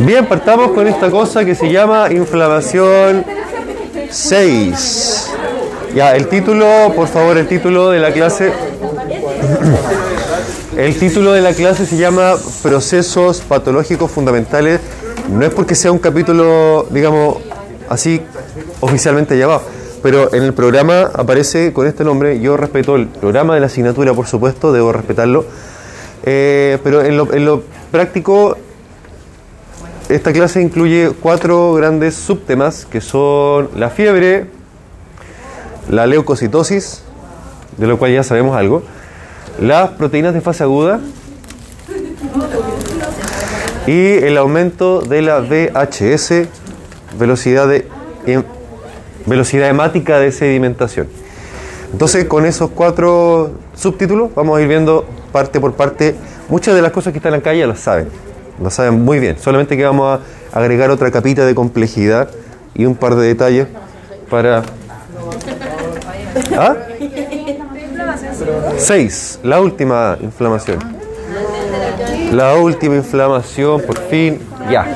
Bien, partamos con esta cosa que se llama inflamación 6. Ya, el título, por favor, el título de la clase. El título de la clase se llama Procesos patológicos fundamentales. No es porque sea un capítulo, digamos, así oficialmente llamado, pero en el programa aparece con este nombre. Yo respeto el programa de la asignatura, por supuesto, debo respetarlo. Eh, pero en lo, en lo práctico, esta clase incluye cuatro grandes subtemas que son la fiebre, la leucocitosis, de lo cual ya sabemos algo, las proteínas de fase aguda y el aumento de la VHS, velocidad, de, em, velocidad hemática de sedimentación. Entonces, con esos cuatro subtítulos vamos a ir viendo parte por parte. Muchas de las cosas que están acá ya las saben, las saben muy bien. Solamente que vamos a agregar otra capita de complejidad y un par de detalles para... ¿Ah? Seis, la última inflamación. La última inflamación, por fin, ya.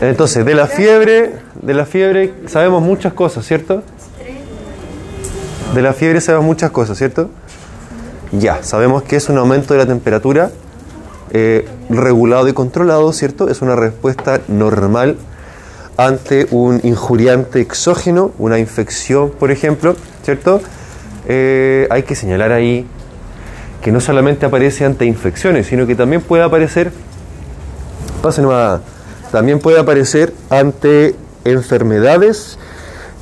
Entonces, de la fiebre, de la fiebre sabemos muchas cosas, ¿cierto? De la fiebre sabemos muchas cosas, ¿cierto? Ya, sabemos que es un aumento de la temperatura eh, regulado y controlado, ¿cierto? Es una respuesta normal ante un injuriante exógeno, una infección, por ejemplo, ¿cierto? Eh, hay que señalar ahí que no solamente aparece ante infecciones, sino que también puede aparecer, pasen también puede aparecer ante enfermedades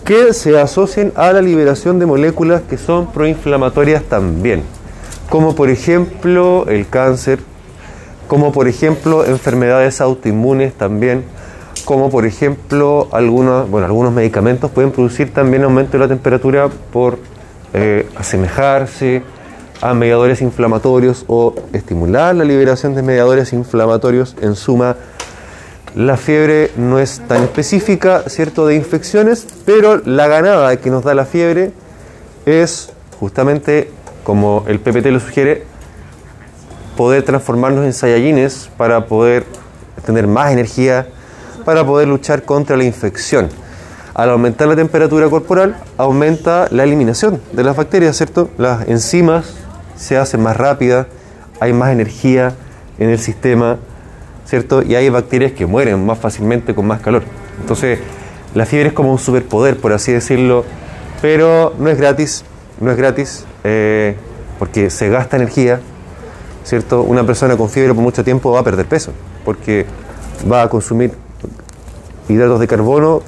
que se asocian a la liberación de moléculas que son proinflamatorias también, como por ejemplo el cáncer, como por ejemplo enfermedades autoinmunes también, como por ejemplo algunos, bueno, algunos medicamentos pueden producir también aumento de la temperatura por eh, asemejarse a mediadores inflamatorios o estimular la liberación de mediadores inflamatorios. En suma, la fiebre no es tan específica, ¿cierto?, de infecciones, pero la ganada que nos da la fiebre es justamente, como el PPT lo sugiere, poder transformarnos en sayayines para poder tener más energía, para poder luchar contra la infección. Al aumentar la temperatura corporal, aumenta la eliminación de las bacterias, ¿cierto? Las enzimas se hacen más rápidas, hay más energía en el sistema, ¿cierto? Y hay bacterias que mueren más fácilmente con más calor. Entonces, la fiebre es como un superpoder, por así decirlo, pero no es gratis, no es gratis, eh, porque se gasta energía, ¿cierto? Una persona con fiebre por mucho tiempo va a perder peso, porque va a consumir hidratos de carbono,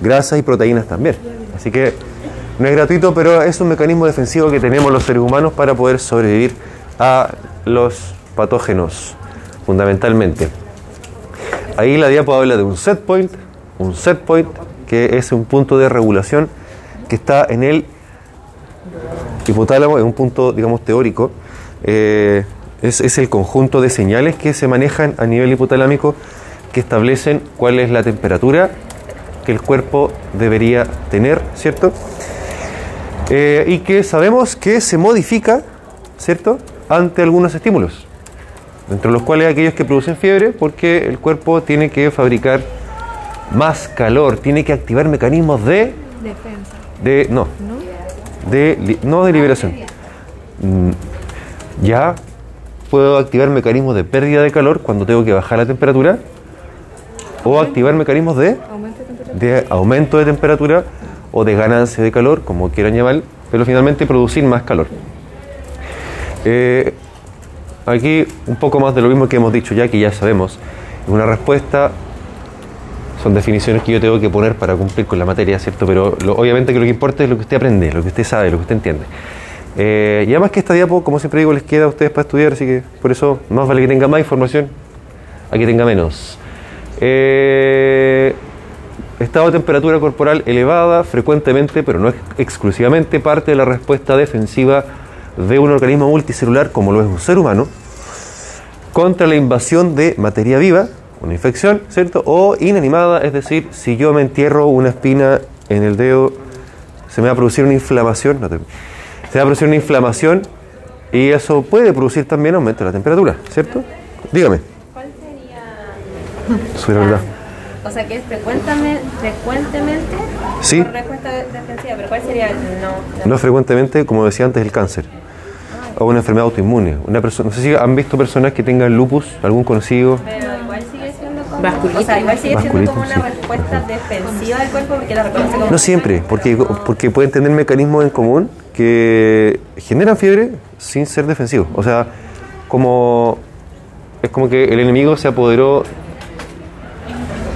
grasas y proteínas también. Así que no es gratuito, pero es un mecanismo defensivo que tenemos los seres humanos para poder sobrevivir a los patógenos, fundamentalmente. Ahí la diapo habla de un set point, un set point que es un punto de regulación que está en el hipotálamo, es un punto, digamos, teórico. Eh, es, es el conjunto de señales que se manejan a nivel hipotalámico que establecen cuál es la temperatura que el cuerpo debería tener, ¿cierto? Eh, y que sabemos que se modifica, ¿cierto?, ante algunos estímulos, entre los cuales aquellos que producen fiebre, porque el cuerpo tiene que fabricar más calor, tiene que activar mecanismos de... Defensa. de no, de, li- no de liberación. Mm, Ya puedo activar mecanismos de pérdida de calor cuando tengo que bajar la temperatura, o activar mecanismos de Aumento de temperatura. de aumento de temperatura o de ganancia de calor, como quieran llamar, pero finalmente producir más calor. Eh, aquí un poco más de lo mismo que hemos dicho ya, que ya sabemos. Una respuesta son definiciones que yo tengo que poner para cumplir con la materia, ¿cierto? Pero lo- obviamente que lo que importa es lo que usted aprende, lo que usted sabe, lo que usted entiende. Eh, y además que esta diapo, como siempre digo, les queda a ustedes para estudiar, así que por eso más vale que tenga más información a que tenga menos. Eh, estado de temperatura corporal elevada frecuentemente, pero no ex- exclusivamente, parte de la respuesta defensiva de un organismo multicelular como lo es un ser humano contra la invasión de materia viva, una infección, ¿cierto? O inanimada, es decir, si yo me entierro una espina en el dedo, se me va a producir una inflamación, se va a producir una inflamación y eso puede producir también aumento de la temperatura, ¿cierto? Dígame. ¿Cuál sería verdad. O sea que es frecuentemente, frecuentemente Sí. por respuesta de- defensiva, pero ¿cuál sería el no? No frecuentemente, como decía antes, el cáncer. O una enfermedad autoinmune. Una persona, no sé si han visto personas que tengan lupus, algún conocido. Pero igual sigue siendo como, Vasculitis. o sea, igual sigue siendo como una sí. respuesta defensiva del cuerpo porque la reconoce como No siempre, porque, porque pueden tener mecanismos en común que generan fiebre sin ser defensivos. O sea, como es como que el enemigo se apoderó,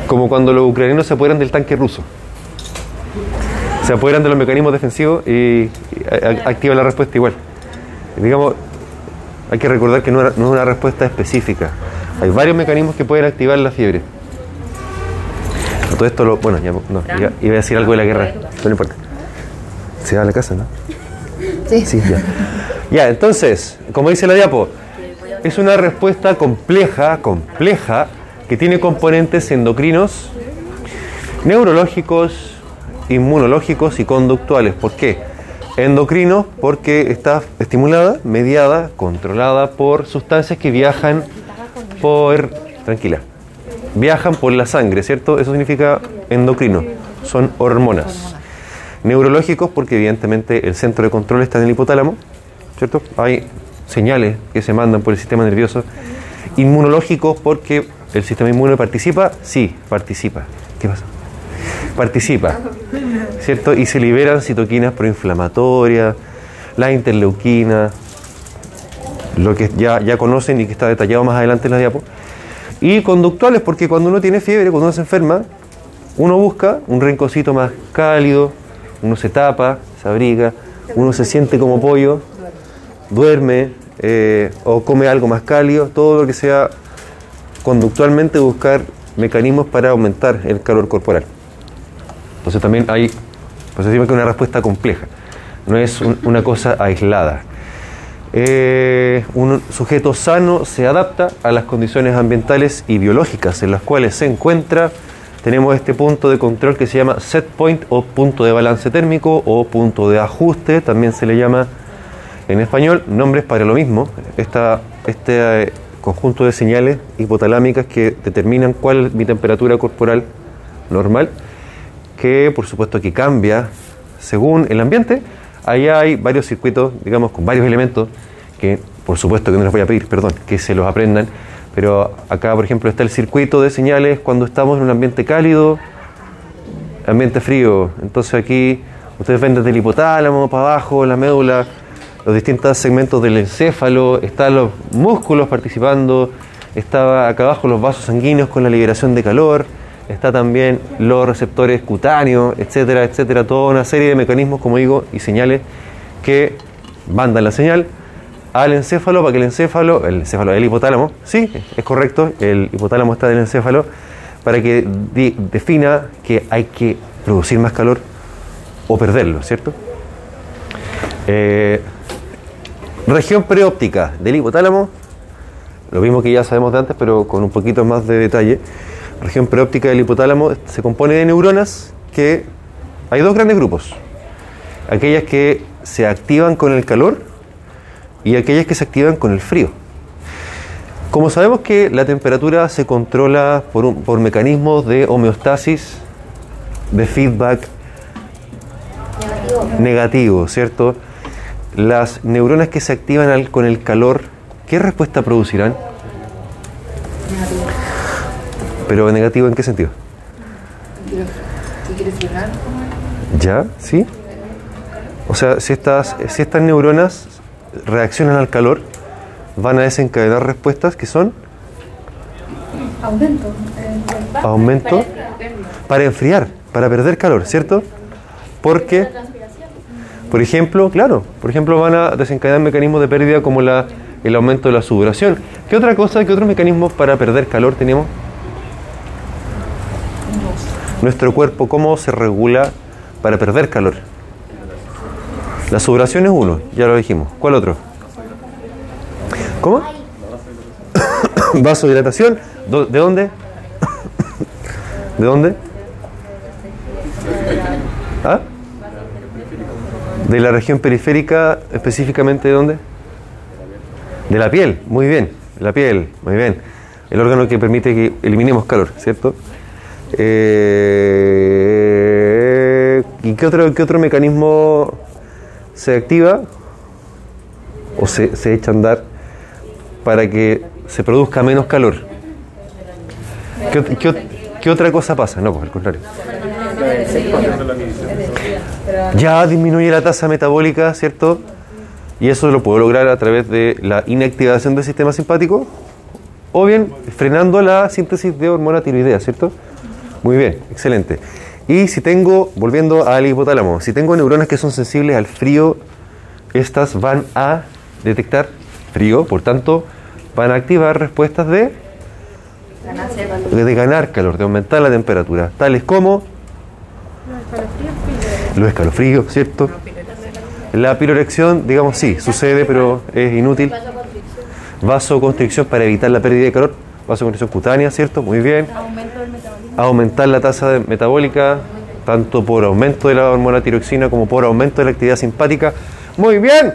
como cuando los ucranianos se apoderan del tanque ruso. Se apoderan de los mecanismos defensivos y, y a- a- activan la respuesta igual. Digamos, hay que recordar que no, era- no es una respuesta específica. Hay varios mecanismos que pueden activar la fiebre. Todo esto lo. Bueno, ya, no, iba, iba a decir algo de la guerra, no importa. Se va a la casa, ¿no? Sí. Sí, ya. Ya, entonces, como dice la diapo, es una respuesta compleja, compleja, que tiene componentes endocrinos, neurológicos, inmunológicos y conductuales. ¿Por qué? Endocrinos porque está estimulada, mediada, controlada por sustancias que viajan por... Tranquila. Viajan por la sangre, ¿cierto? Eso significa endocrino. Son hormonas. Neurológicos porque evidentemente el centro de control está en el hipotálamo, ¿cierto? Hay señales que se mandan por el sistema nervioso. Inmunológicos porque el sistema inmune participa, sí, participa. ¿Qué pasa? Participa, ¿cierto? Y se liberan citoquinas proinflamatorias, la interleuquina, lo que ya, ya conocen y que está detallado más adelante en la diapo. Y conductuales, porque cuando uno tiene fiebre, cuando uno se enferma, uno busca un rinconcito más cálido, uno se tapa, se abriga, uno se siente como pollo, duerme eh, o come algo más cálido, todo lo que sea conductualmente buscar mecanismos para aumentar el calor corporal. Entonces también hay, pues decimos que una respuesta compleja, no es un- una cosa aislada. Eh, un sujeto sano se adapta a las condiciones ambientales y biológicas en las cuales se encuentra. Tenemos este punto de control que se llama set point o punto de balance térmico o punto de ajuste, también se le llama en español, nombres para lo mismo. Esta, este eh, conjunto de señales hipotalámicas que determinan cuál es mi temperatura corporal normal, que por supuesto que cambia según el ambiente. Allá hay varios circuitos, digamos, con varios elementos que por supuesto que no les voy a pedir, perdón, que se los aprendan. Pero acá, por ejemplo, está el circuito de señales cuando estamos en un ambiente cálido, ambiente frío. Entonces aquí ustedes ven desde el hipotálamo para abajo, la médula, los distintos segmentos del encéfalo, están los músculos participando, está acá abajo los vasos sanguíneos con la liberación de calor, está también los receptores cutáneos, etcétera, etcétera, toda una serie de mecanismos, como digo, y señales que mandan la señal al encéfalo para que el encéfalo, el encéfalo del hipotálamo, sí, es correcto, el hipotálamo está del encéfalo, para que defina que hay que producir más calor o perderlo, ¿cierto? Eh, región preóptica del hipotálamo, lo mismo que ya sabemos de antes, pero con un poquito más de detalle. Región preóptica del hipotálamo se compone de neuronas que hay dos grandes grupos. Aquellas que se activan con el calor y aquellas que se activan con el frío. Como sabemos que la temperatura se controla por, por mecanismos de homeostasis, de feedback negativo, ¿cierto? Las neuronas que se activan con el calor, ¿qué respuesta producirán? Pero negativo en qué sentido? ¿Ya? ¿Sí? O sea, si estas, si estas neuronas reaccionan al calor, van a desencadenar respuestas que son Aumento. aumento para enfriar, para perder calor, ¿cierto? Porque, por ejemplo, claro, por ejemplo van a desencadenar mecanismos de pérdida como la, el aumento de la sudoración. ¿Qué otra cosa, qué otros mecanismos para perder calor tenemos? Nuestro cuerpo, ¿cómo se regula para perder calor? La sudoración es uno, ya lo dijimos. ¿Cuál otro? ¿Cómo? Vasodilatación. ¿De dónde? ¿De dónde? ¿Ah? De la región periférica, específicamente de dónde? De la piel, muy bien. La piel, muy bien. el órgano que permite que eliminemos calor, ¿cierto? Eh, ¿Y qué otro, qué otro mecanismo se activa o se, se echa a andar para que se produzca menos calor? ¿Qué, ot- qué ot- qué otra cosa pasa? No, pues al contrario. Ya disminuye la tasa metabólica, ¿cierto? Y eso lo puedo lograr a través de la inactivación del sistema simpático o bien frenando la síntesis de hormona tiroidea, ¿cierto? Muy bien, excelente. Y si tengo, volviendo al hipotálamo, si tengo neuronas que son sensibles al frío, estas van a detectar frío, por tanto, van a activar respuestas de, de ganar calor, de aumentar la temperatura, tales como los escalofríos, ¿cierto? La pirorección, digamos, sí, sucede, pero es inútil. Vasoconstricción para evitar la pérdida de calor. Vasoconstricción cutánea, ¿cierto? Muy bien. Aumentar la tasa metabólica, tanto por aumento de la hormona tiroxina como por aumento de la actividad simpática. Muy bien.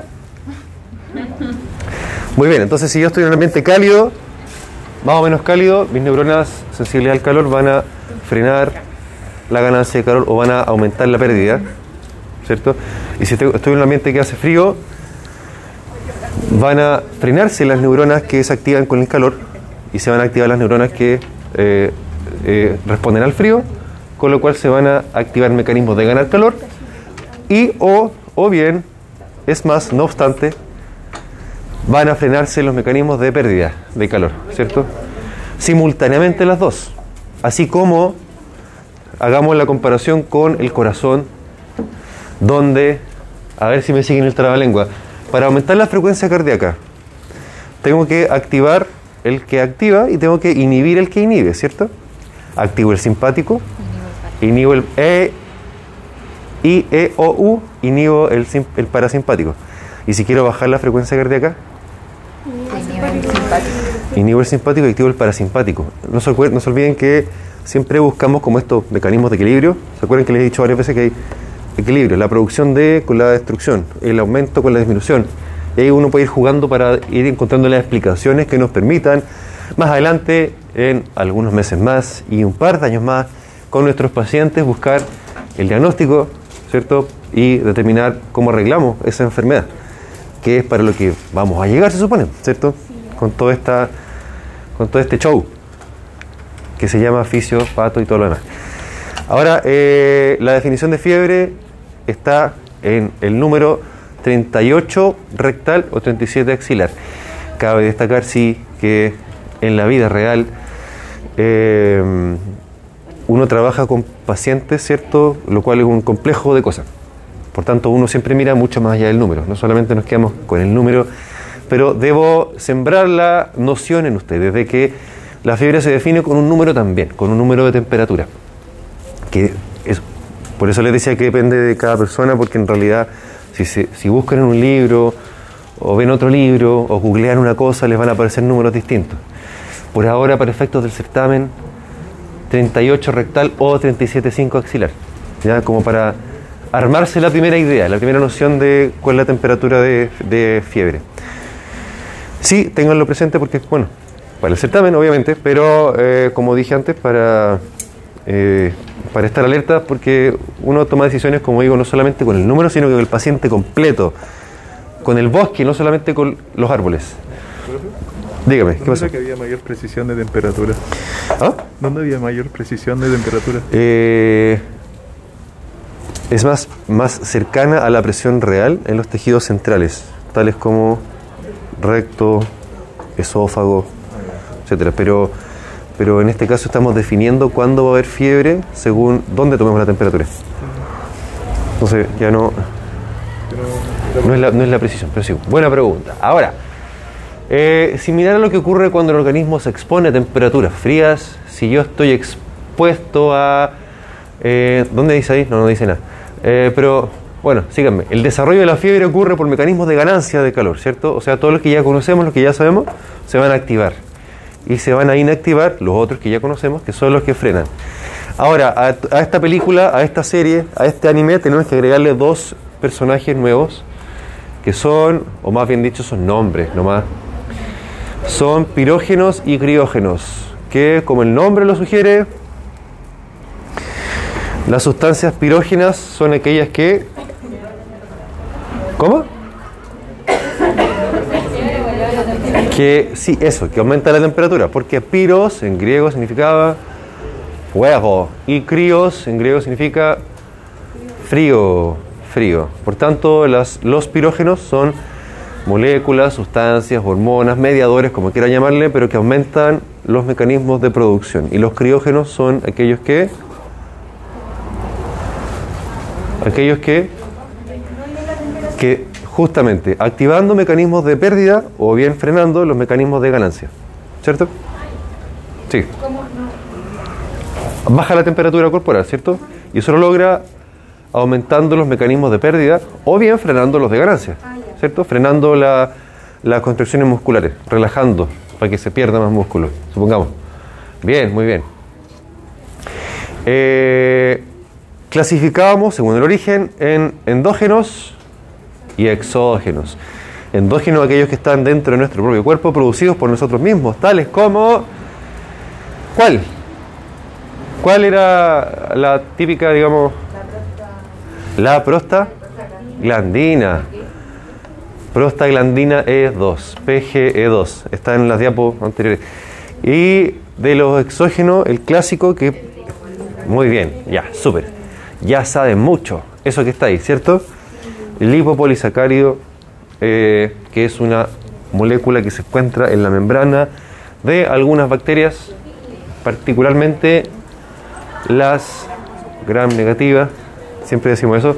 Muy bien, entonces si yo estoy en un ambiente cálido, más o menos cálido, mis neuronas sensibles al calor van a frenar la ganancia de calor o van a aumentar la pérdida, ¿cierto? Y si estoy en un ambiente que hace frío, van a frenarse las neuronas que se activan con el calor y se van a activar las neuronas que eh, eh, responden al frío, con lo cual se van a activar mecanismos de ganar calor y o, o bien, es más, no obstante, van a frenarse los mecanismos de pérdida de calor, ¿cierto? Simultáneamente las dos. Así como hagamos la comparación con el corazón, donde, a ver si me siguen el trabalengua, para aumentar la frecuencia cardíaca, tengo que activar el que activa y tengo que inhibir el que inhibe, ¿cierto? Activo el simpático, inhibo el E, I, E, O, U, inhibo el, el parasimpático. Y si quiero bajar la frecuencia cardíaca, inhibo el simpático y activo el parasimpático. No se, no se olviden que siempre buscamos como estos mecanismos de equilibrio. ¿Se acuerdan que les he dicho varias veces que hay equilibrio? La producción de con la destrucción, el aumento con la disminución. Y ahí uno puede ir jugando para ir encontrando las explicaciones que nos permitan más adelante, en algunos meses más y un par de años más, con nuestros pacientes buscar el diagnóstico, ¿cierto? Y determinar cómo arreglamos esa enfermedad, que es para lo que vamos a llegar, se supone, ¿cierto? Con todo, esta, con todo este show que se llama fisio, pato y todo lo demás. Ahora, eh, la definición de fiebre está en el número 38 rectal o 37 axilar. Cabe destacar, sí, que en la vida real eh, uno trabaja con pacientes, ¿cierto? Lo cual es un complejo de cosas. Por tanto, uno siempre mira mucho más allá del número. No solamente nos quedamos con el número, pero debo sembrar la noción en ustedes de que la fiebre se define con un número también, con un número de temperatura. Que es, por eso les decía que depende de cada persona, porque en realidad, si, se- si buscan en un libro, o ven otro libro, o googlean una cosa, les van a aparecer números distintos. Por ahora, para efectos del certamen, 38 rectal o 37,5 axilar. ¿ya? Como para armarse la primera idea, la primera noción de cuál es la temperatura de, fiebre. Sí, ténganlo presente porque, bueno, para el certamen, obviamente, pero eh, como dije antes, para, eh, para estar alerta, porque uno toma decisiones, como digo, no solamente con el número, sino con el paciente completo, con el bosque, no solamente con los árboles. Dígame, ¿qué ¿Dónde pasó? que había mayor precisión de temperatura? ¿Ah? ¿Dónde había mayor precisión de temperatura? Eh, es más, más cercana a la presión real en los tejidos centrales, tales como recto, esófago, etcétera. Pero, pero en este caso estamos definiendo cuándo va a haber fiebre según dónde tomemos la temperatura. Entonces ya no, no, es, la, no es la precisión, pero sí. Buena pregunta. Ahora, eh, similar a lo que ocurre cuando el organismo se expone a temperaturas frías, si yo estoy expuesto a... Eh, ¿Dónde dice ahí? No, no dice nada. Eh, pero, bueno, síganme. El desarrollo de la fiebre ocurre por mecanismos de ganancia de calor, ¿cierto? O sea, todos los que ya conocemos, los que ya sabemos, se van a activar. Y se van a inactivar los otros que ya conocemos, que son los que frenan. Ahora, a, a esta película, a esta serie, a este anime, tenemos que agregarle dos personajes nuevos, que son, o más bien dicho, son nombres nomás. Son pirógenos y criógenos, que como el nombre lo sugiere, las sustancias pirógenas son aquellas que... ¿Cómo? Que sí, eso, que aumenta la temperatura, porque piros en griego significaba fuego y críos en griego significa frío, frío. Por tanto, los pirógenos son moléculas, sustancias, hormonas, mediadores, como quiera llamarle, pero que aumentan los mecanismos de producción. Y los criógenos son aquellos que aquellos que que justamente activando mecanismos de pérdida o bien frenando los mecanismos de ganancia. ¿Cierto? Sí. Baja la temperatura corporal, ¿cierto? Y eso lo logra aumentando los mecanismos de pérdida o bien frenando los de ganancia, ¿cierto? Frenando la- las contracciones musculares, relajando para que se pierda más músculo, supongamos. Bien, muy bien. Eh, clasificábamos, según el origen, en endógenos y exógenos. Endógenos aquellos que están dentro de nuestro propio cuerpo, producidos por nosotros mismos, tales como... ¿Cuál? ¿Cuál era la típica, digamos, la prostaglandina? Prostaglandina E2, PGE2, está en las diapos anteriores. Y de los exógenos, el clásico que... Muy bien, ya, súper. Ya saben mucho, eso que está ahí, ¿cierto? El lipopolisacárido, eh, que es una molécula que se encuentra en la membrana de algunas bacterias, particularmente las gram negativas, siempre decimos eso.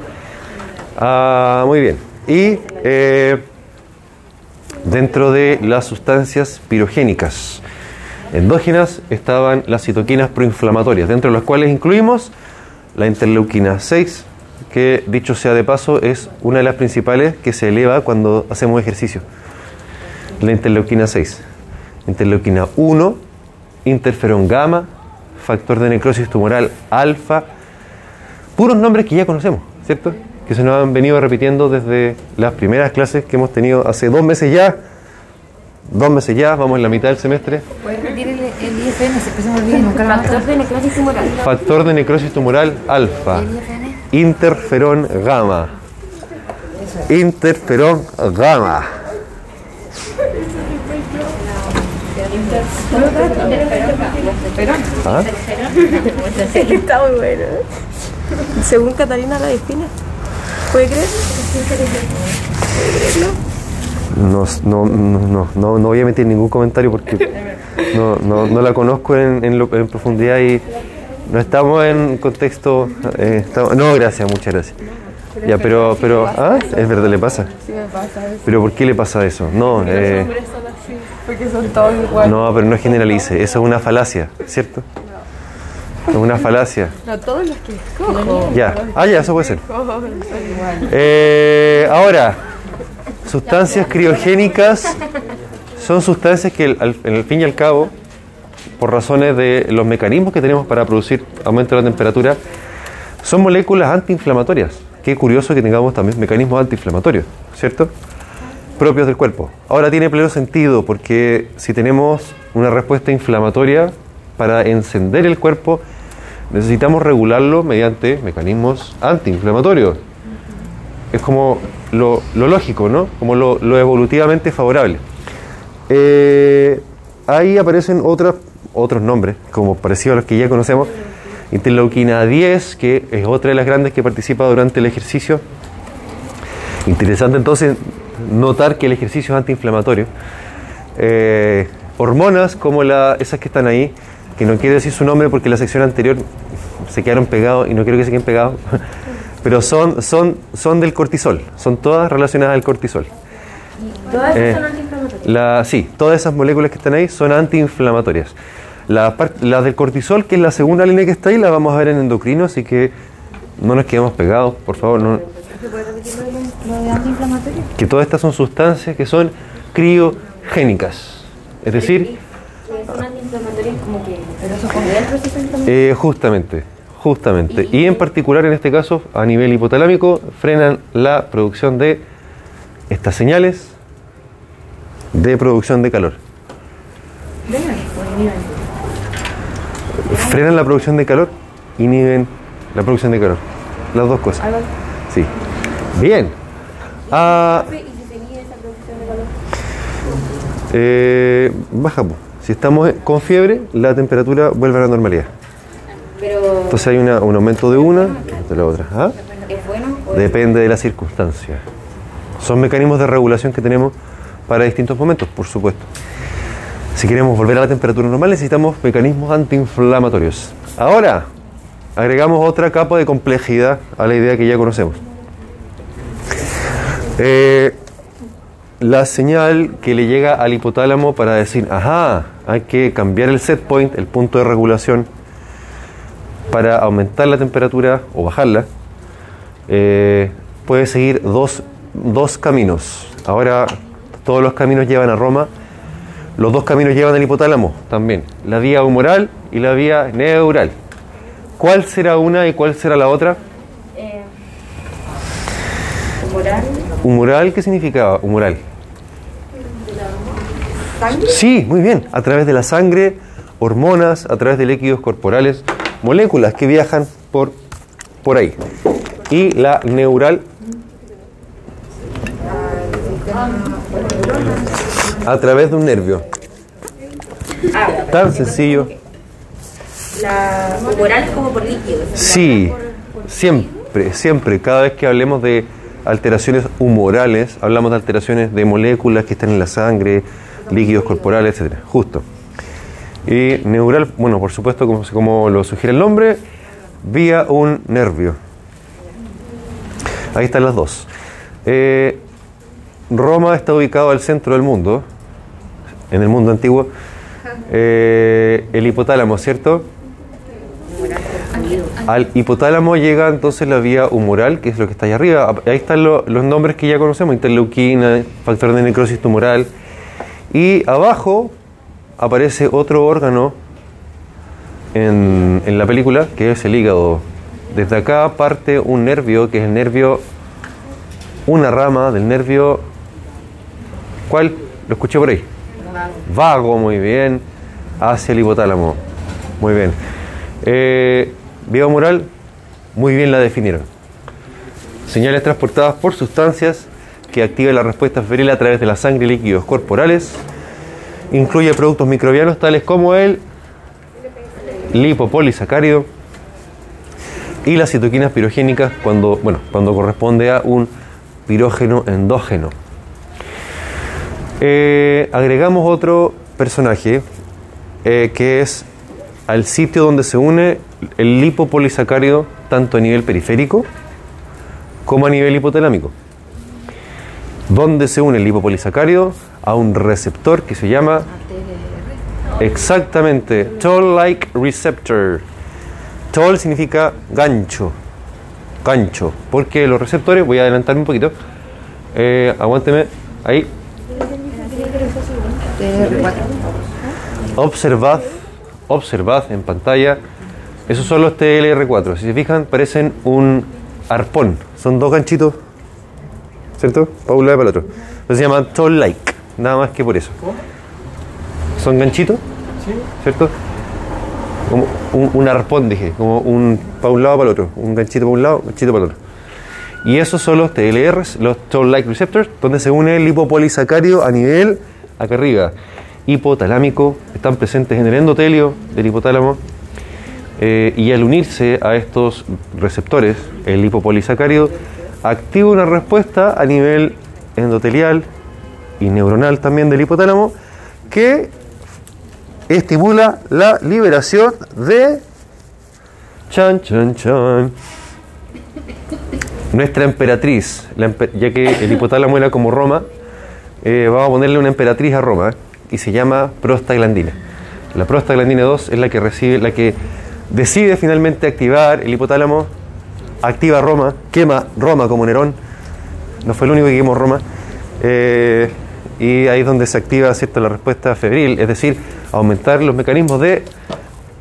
Ah, muy bien. Y eh, dentro de las sustancias pirogénicas endógenas estaban las citoquinas proinflamatorias, dentro de las cuales incluimos la interleuquina 6, que dicho sea de paso es una de las principales que se eleva cuando hacemos ejercicio. La interleuquina 6, interleuquina 1, interferón gamma, factor de necrosis tumoral alfa, puros nombres que ya conocemos, ¿cierto? Que se nos han venido repitiendo desde las primeras clases que hemos tenido hace dos meses ya. Dos meses ya, vamos en la mitad del semestre. ¿Puedes repetir el, el IFN? Se nunca lo Factor de necrosis tumoral. Factor de necrosis tumoral alfa. Interferón gamma. Interferón gamma. ¿Ah? Está muy bueno. Según Catalina la define. ¿Puede creer? No, no, no, no, no, voy a emitir ningún comentario porque no, no, no la conozco en, en, lo- en profundidad y no estamos en contexto. eh, estamos- no, gracias, muchas gracias. Ya, pero, pero, ¿ah? Es verdad, le pasa. Sí me pasa eso. ¿Pero por qué le pasa eso? No, eh, porque son todos iguales. no, pero no generalice. Eso es una falacia, ¿cierto? Es una falacia. No, todos los que escojo. Ya, ah, ya, eso puede ser. Eh, ahora, sustancias criogénicas son sustancias que al- en el fin y al cabo, por razones de los mecanismos que tenemos para producir aumento de la temperatura, son moléculas antiinflamatorias. Qué curioso que tengamos también mecanismos antiinflamatorios, ¿cierto? Propios del cuerpo. Ahora tiene pleno sentido porque si tenemos una respuesta inflamatoria para encender el cuerpo, necesitamos regularlo mediante mecanismos antiinflamatorios es como lo, lógico, ¿no? Como lo, lo evolutivamente favorable. Eh, ahí aparecen otras, otros nombres, como parecido a los que ya conocemos. Interleuquina 10, que es otra de las grandes que participa durante el ejercicio. Interesante entonces notar que el ejercicio es antiinflamatorio. Eh, hormonas como la, esas que están ahí, que no quiero decir su nombre porque en la sección anterior se quedaron pegados y no quiero que se queden pegados, pero son, son, son del cortisol, son todas relacionadas al cortisol. Todas Eh, son antiinflamatorias. La, sí, todas esas moléculas que están ahí son antiinflamatorias. La, la del cortisol, que es la segunda línea que está ahí, la vamos a ver en endocrino, así que no nos quedemos pegados, por favor. No, ¿Lo de antiinflamatorio? que todas estas son sustancias que son criogénicas. Es decir, son antiinflamatorias como que... Pero eso como el proceso inflamatorio. eh, justamente, justamente. Y en particular en este caso, a nivel hipotalámico, frenan la producción de estas señales de producción de calor. frenan la producción de calor, inhiben la producción de calor. Las dos cosas. Sí. Bien. Ah, ¿Y eh, baja. Si estamos con fiebre, la temperatura vuelve a la normalidad. Pero, Entonces hay una- un aumento de una, de la otra. ¿Ah? ¿es bueno? o- Depende de las circunstancias. Son mecanismos de regulación que tenemos para distintos momentos, por supuesto. Si queremos volver a la temperatura normal, necesitamos mecanismos antiinflamatorios. Ahora, agregamos otra capa de complejidad a la idea que ya conocemos. Eh, la señal que le llega al hipotálamo para decir, ajá, hay que cambiar el set point, el punto de regulación, para aumentar la temperatura o bajarla, eh, puede seguir dos, dos caminos. Ahora todos los caminos llevan a Roma. Los dos caminos llevan al hipotálamo también. La vía humoral y la vía neural. ¿Cuál será una y cuál será la otra? Eh, humoral. Humoral, ¿qué significaba humoral? Sí, muy bien. A través de la sangre, hormonas, a través de líquidos corporales, moléculas que viajan por, por ahí. Y la neural a través de un nervio. Tan sencillo. La humoral es como por líquidos. Sí, siempre, siempre. Cada vez que hablemos de alteraciones humorales, hablamos de alteraciones de moléculas que están en la sangre, líquidos corporales, etcétera. Justo. Y neural, bueno, por supuesto, como, como lo sugiere el nombre, vía un nervio. Ahí están las dos. Eh, Roma está ubicado al centro del mundo, en el mundo antiguo. Eh, el hipotálamo, ¿cierto? Al hipotálamo llega entonces la vía humoral, que es lo que está ahí arriba. Ahí están lo- los nombres que ya conocemos, interleuquina, factor de necrosis tumoral. Y abajo aparece otro órgano en, en la película, que es el hígado. Desde acá parte un nervio, que es el nervio, una rama del nervio... ¿Cuál? Lo escuché por ahí. Vago, muy bien. Hacia el hipotálamo. Muy bien. Eh, vía humoral, muy bien la definieron. Señales transportadas por sustancias que activan la respuesta febril a través de la sangre y líquidos corporales. Incluye productos microbianos tales como el lipopolisacárido y las citoquinas pirogénicas cuando, bueno, cuando corresponde a un pirógeno endógeno. Eh, agregamos otro personaje eh, que es al sitio donde se une el lipopolisacárido tanto a nivel periférico como a nivel hipotalámico. Donde se une el lipopolisacárido a un receptor que se llama exactamente toll-like receptor. Toll significa gancho, gancho, porque los receptores, voy a adelantarme un poquito, eh, aguánteme ahí, Observad, observad en pantalla. Esos son los TLR4. Si se fijan, parecen un arpón. Son dos ganchitos, ¿cierto? Para un lado y para el otro. Entonces se llaman toll-like, nada más que por eso. Son ganchitos, ¿cierto? Como un, un arpón, dije, como un para un lado para el otro. Un ganchito para un lado, ganchito para el otro. Y esos son los TLRs, los Toll-like receptors, donde se une el lipopolisacárido a nivel acá arriba. Hipotalámico, están presentes en el endotelio del hipotálamo. eh, y al unirse a estos receptores, el lipopolisacárido activa una respuesta a nivel endotelial y neuronal también del hipotálamo que estimula la liberación de chan chan chan nuestra emperatriz, la ya que el hipotálamo era como Roma, eh, vamos a ponerle una emperatriz a Roma ¿eh? y se llama prostaglandina. La prostaglandina 2 es la que recibe, la que decide finalmente activar el hipotálamo, activa Roma, quema Roma como Nerón, no fue el único que quemó Roma, eh, y ahí es donde se activa ¿cierto? la respuesta febril, es decir, aumentar los mecanismos de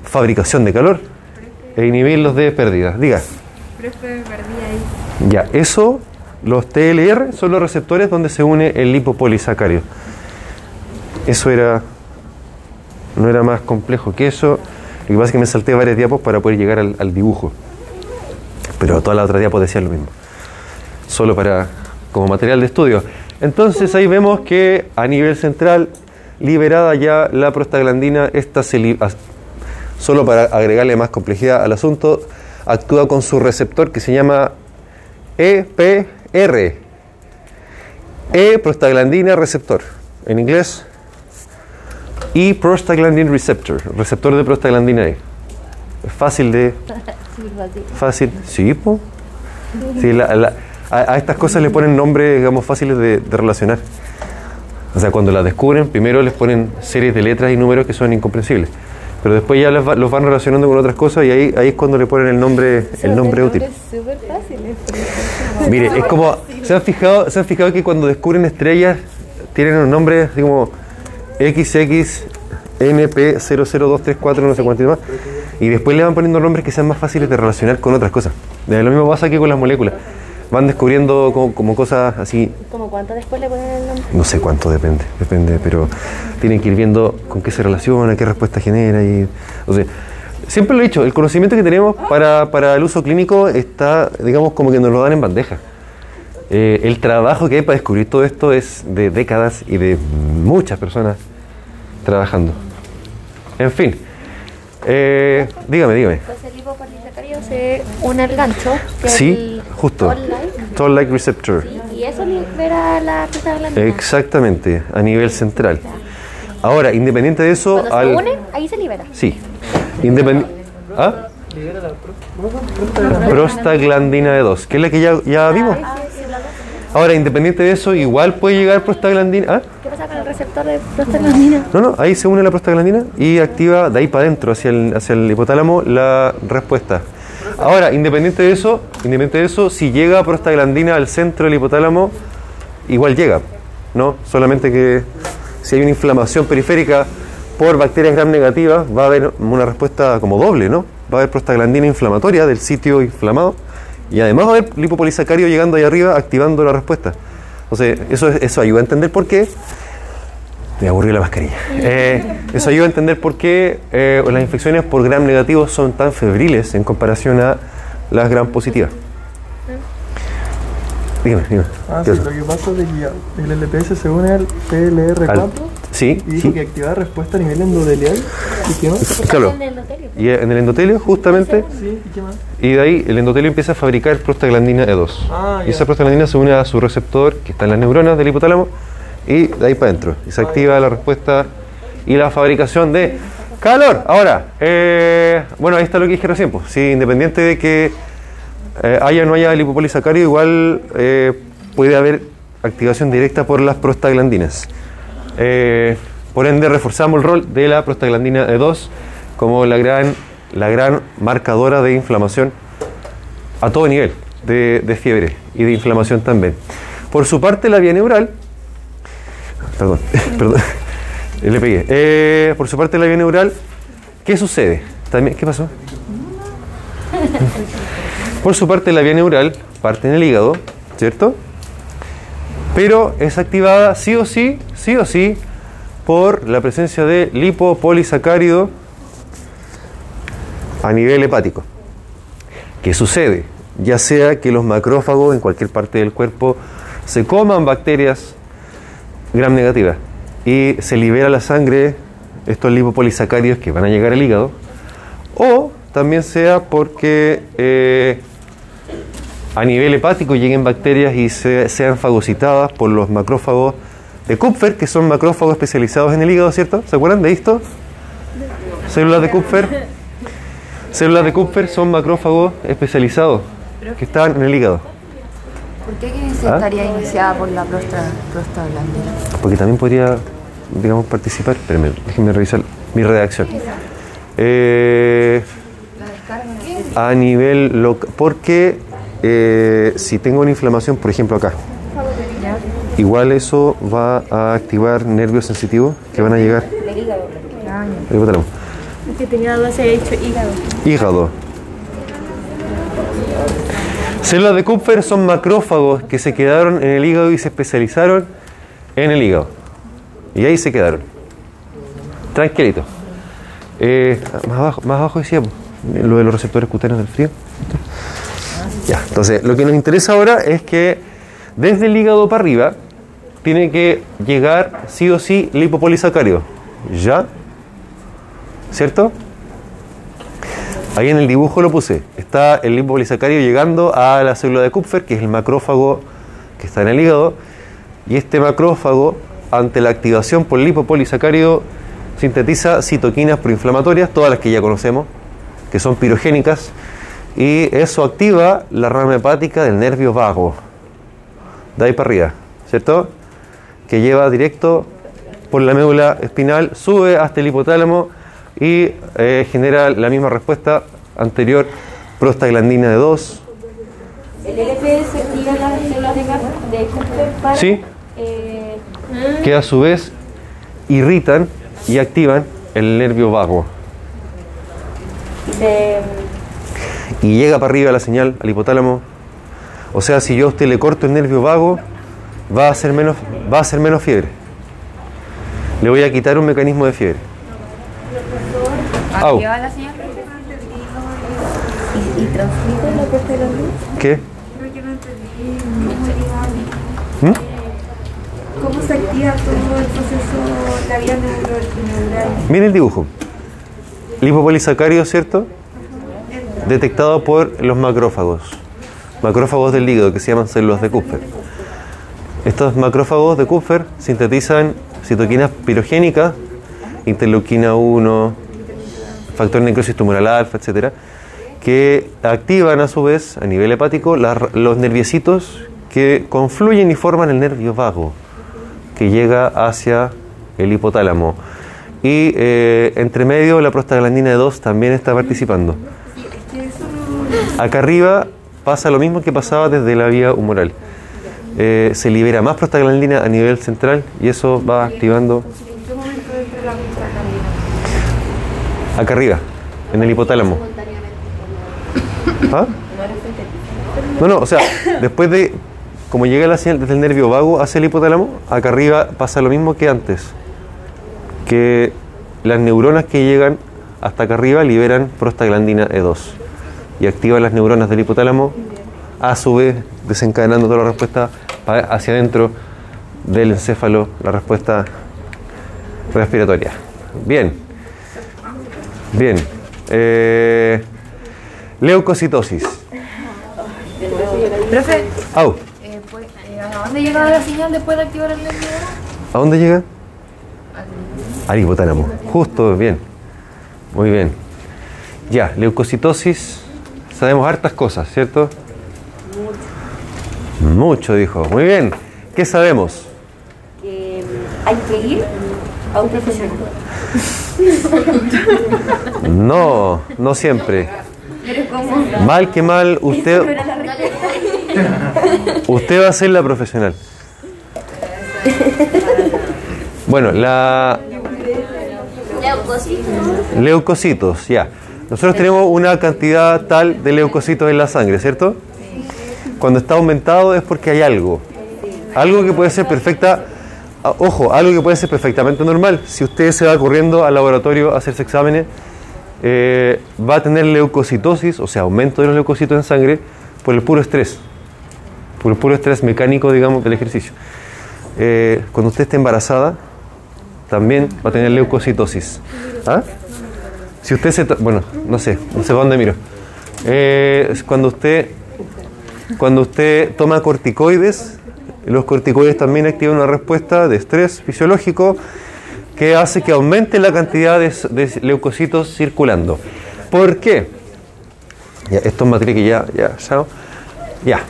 fabricación de calor e inhibirlos de pérdidas. Diga. Ya, eso, los TLR son los receptores donde se une el lipopolisacárido. Eso era No era más complejo que eso. Lo que pasa es que me salté varias diapos para poder llegar al dibujo. Pero todas las otras diapos decían lo mismo. Solo para como material de estudio. Entonces ahí vemos que a nivel central, liberada ya la prostaglandina, esta se solo para agregarle más complejidad al asunto, actúa con su receptor que se llama EPR. E prostaglandina receptor. En inglés, E prostaglandin receptor, receptor de prostaglandina E. Es fácil de fácil, sí, po. Sí, la- la- a, a estas cosas le ponen nombres, digamos, fáciles de, de relacionar. O sea, cuando las descubren, primero les ponen series de letras y números que son incomprensibles. Pero después ya los, va- los van relacionando con otras cosas y ahí, ahí es cuando le ponen el nombre, el nombre útil. Es súper fácil. Mire, es como, ¿se han, fijado, ¿se han fijado que cuando descubren estrellas tienen un nombre así como XXNP00234, no sé cuánto y demás? Y después le van poniendo nombres que sean más fáciles de relacionar con otras cosas. Eh, Lo mismo pasa aquí con las moléculas. Van descubriendo como, como cosas así, ¿Como cuánto después le ponen el nombre? no sé cuánto depende, depende, pero tienen que ir viendo con qué se relaciona, qué respuesta genera. Y, o sea, siempre lo he dicho, el conocimiento que tenemos para, para el uso clínico está, digamos, como que nos lo dan en bandeja. Eh, el trabajo que hay para descubrir todo esto es de décadas y de muchas personas trabajando. En fin, eh, dígame, dígame. Entonces el lipopolisacárido se une al gancho. Que Sí, el justo. toll-like, Toll-like receptor. Y eso libera la prostaglandina. Exactamente, a nivel central. Ahora, independiente de eso, Cuando al... se une, ahí se libera. Sí. Independiente. ¿Ah? Prostaglandina de 2, que es la que ya, ya vimos. Ahora, independiente de eso, igual puede llegar prostaglandina. ¿Ah? ¿Qué pasa con el receptor de prostaglandina? No, no, ahí se une la prostaglandina y activa de ahí para adentro, hacia el, hipotálamo, la respuesta. Ahora, independiente de eso, independiente de eso, si llega prostaglandina al centro del hipotálamo, igual llega, ¿no? Solamente que si hay una inflamación periférica por bacterias gram negativas, va a haber una respuesta como doble, ¿no? Va a haber prostaglandina inflamatoria del sitio inflamado y además va a haber lipopolisacárido llegando ahí arriba activando la respuesta. Entonces, eso, eso ayuda a entender por qué me aburrió la mascarilla. Eh, eso ayuda a entender por qué eh, las infecciones por gram negativos son tan febriles en comparación a las gram positivas. Dígame, dígame. Ah, ¿Qué sí, lo que pasa es que el LPS se une al PLR4 Al- sí, y dijo sí. que activaba respuesta a nivel endotelial. ¿Y qué más? Claro. En el endotelio. Y en el endotelio, justamente, Sí, ¿y qué más? y de ahí el endotelio empieza a fabricar prostaglandina E2. Ah, y ya. esa prostaglandina se une a su receptor que está en las neuronas del hipotálamo y de ahí para adentro. Y se activa la respuesta y la fabricación de calor. Ahora, eh, bueno, ahí está lo que dije recién. Pues. Independiente de que eh, haya o no haya lipopolisacárido, igual eh, puede haber activación directa por las prostaglandinas. Por ende, reforzamos el rol de la prostaglandina E2 como la gran, la gran marcadora de inflamación a todo nivel de, de fiebre y de inflamación también. Por su parte, la vía neural, perdón, perdón, le pegué. Eh, por su parte, la vía neural, ¿qué sucede? ¿Qué pasó? Por su parte, la vía neural parte en el hígado, ¿cierto? Pero es activada sí o sí, sí o sí, por la presencia de lipopolisacárido a nivel hepático. ¿Qué sucede? Ya sea que los macrófagos en cualquier parte del cuerpo se coman bacterias gram negativas y se libera la sangre estos lipopolisacáridos que van a llegar al hígado, o también sea porque eh, a nivel hepático lleguen bacterias y se- sean fagocitadas por los macrófagos de Kupfer, que son macrófagos especializados en el hígado, ¿cierto? ¿Se acuerdan de esto? Células de Kupfer. Células de Kupfer son macrófagos especializados que están en el hígado. ¿Por qué ¿Ah? estaría iniciada por la prostra- prostaglandina? Porque también podría, digamos, participar. Espérenme, déjenme revisar mi redacción. Eh, a nivel local. Porque eh, si tengo una inflamación, por ejemplo, acá, igual eso va a activar nervios sensitivos que van a llegar. Al hipotálamo. Es que tenía había dicho hígado. Hígado. Células de Kupfer son macrófagos que se quedaron en el hígado y se especializaron en el hígado. Y ahí se quedaron. Tranquilito. Eh, más abajo, más abajo decía po, lo de los receptores cutáneos del frío. Ya, entonces lo que nos interesa ahora es que desde el hígado para arriba tiene que llegar sí o sí lipopolisacárido. ¿Ya? ¿Cierto? Ahí en el dibujo lo puse. Está el lipopolisacárido llegando a la célula de Kupfer, que es el macrófago que está en el hígado. Y este macrófago, ante la activación por lipopolisacárido, sintetiza citoquinas proinflamatorias, todas las que ya conocemos, que son pirogénicas, y eso activa la rama hepática del nervio vago, de ahí para arriba, ¿cierto? Que lleva directo por la médula espinal, sube hasta el hipotálamo y eh, genera la misma respuesta anterior, prostaglandina de 2. El LPS activa las células de Kaplan- de Kupfer para ¿Sí? eh, que a su vez irritan y activan el nervio vago. de- Y llega para arriba la señal al hipotálamo. O sea, si yo a usted le corto el nervio vago, va a hacer menos, va a hacer menos fiebre. Le voy a quitar un mecanismo de fiebre. Au. ¿Activa la señal? ¿Y, y transmite la prostaglandina? ¿Qué? ¿Cómo se activa todo el proceso, la vía neural? Miren el dibujo. Lipopolisacárido, ¿cierto? Detectado por los macrófagos. Macrófagos del hígado que se llaman células de Kupfer. Estos macrófagos de Kupfer sintetizan citoquinas pirogénicas, interleuquina 1, factor de necrosis tumoral alfa, etcétera, que activan a su vez a nivel hepático los nerviecitos que confluyen y forman el nervio vago que llega hacia el hipotálamo. Y eh, entre medio la prostaglandina de 2 también está participando. Acá arriba pasa lo mismo que pasaba desde la vía humoral. Eh, se libera más prostaglandina a nivel central y eso va activando ¿En qué momento entra la prostaglandina? Acá arriba, en el hipotálamo. ¿Ah? No, no, o sea, después de, como llega la señal desde el nervio vago hacia el hipotálamo, acá arriba pasa lo mismo que antes. Que las neuronas que llegan hasta acá arriba liberan prostaglandina E2 y activan las neuronas del hipotálamo, a su vez desencadenando toda la respuesta hacia adentro del encéfalo, la respuesta respiratoria. Bien. Bien. Eh, leucocitosis. Profe, Au. eh, pues, eh, ¿a dónde llega la señal después de activar el nervio? ¿A dónde llega? Al hipotálamo. Justo, bien. Muy bien. Ya, leucocitosis. Sabemos hartas cosas, ¿cierto? Mucho. Mucho, dijo. Muy bien. ¿Qué sabemos? que hay que ir a un profesional. No, no siempre. Mal que mal, usted, usted va a ser la profesional. Bueno, la leucocitos, ya. Nosotros tenemos una cantidad tal de leucocitos en la sangre, ¿cierto? Cuando está aumentado es porque hay algo. Algo que puede ser perfecta, ojo, algo que puede ser perfectamente normal. Si usted se va corriendo al laboratorio a hacerse exámenes, eh, va a tener leucocitosis, o sea, aumento de los leucocitos en sangre, por el puro estrés, por el puro estrés mecánico, digamos, del ejercicio. Eh, cuando usted esté embarazada, también va a tener leucocitosis. ¿Ah? Si usted se... Bueno, no sé, no sé dónde miro. Eh, cuando usted cuando usted toma corticoides, los corticoides también activan una respuesta de estrés fisiológico que hace que aumente la cantidad de, leucocitos circulando. ¿Por qué? Ya, esto es materia que ya, ya, ya, ya.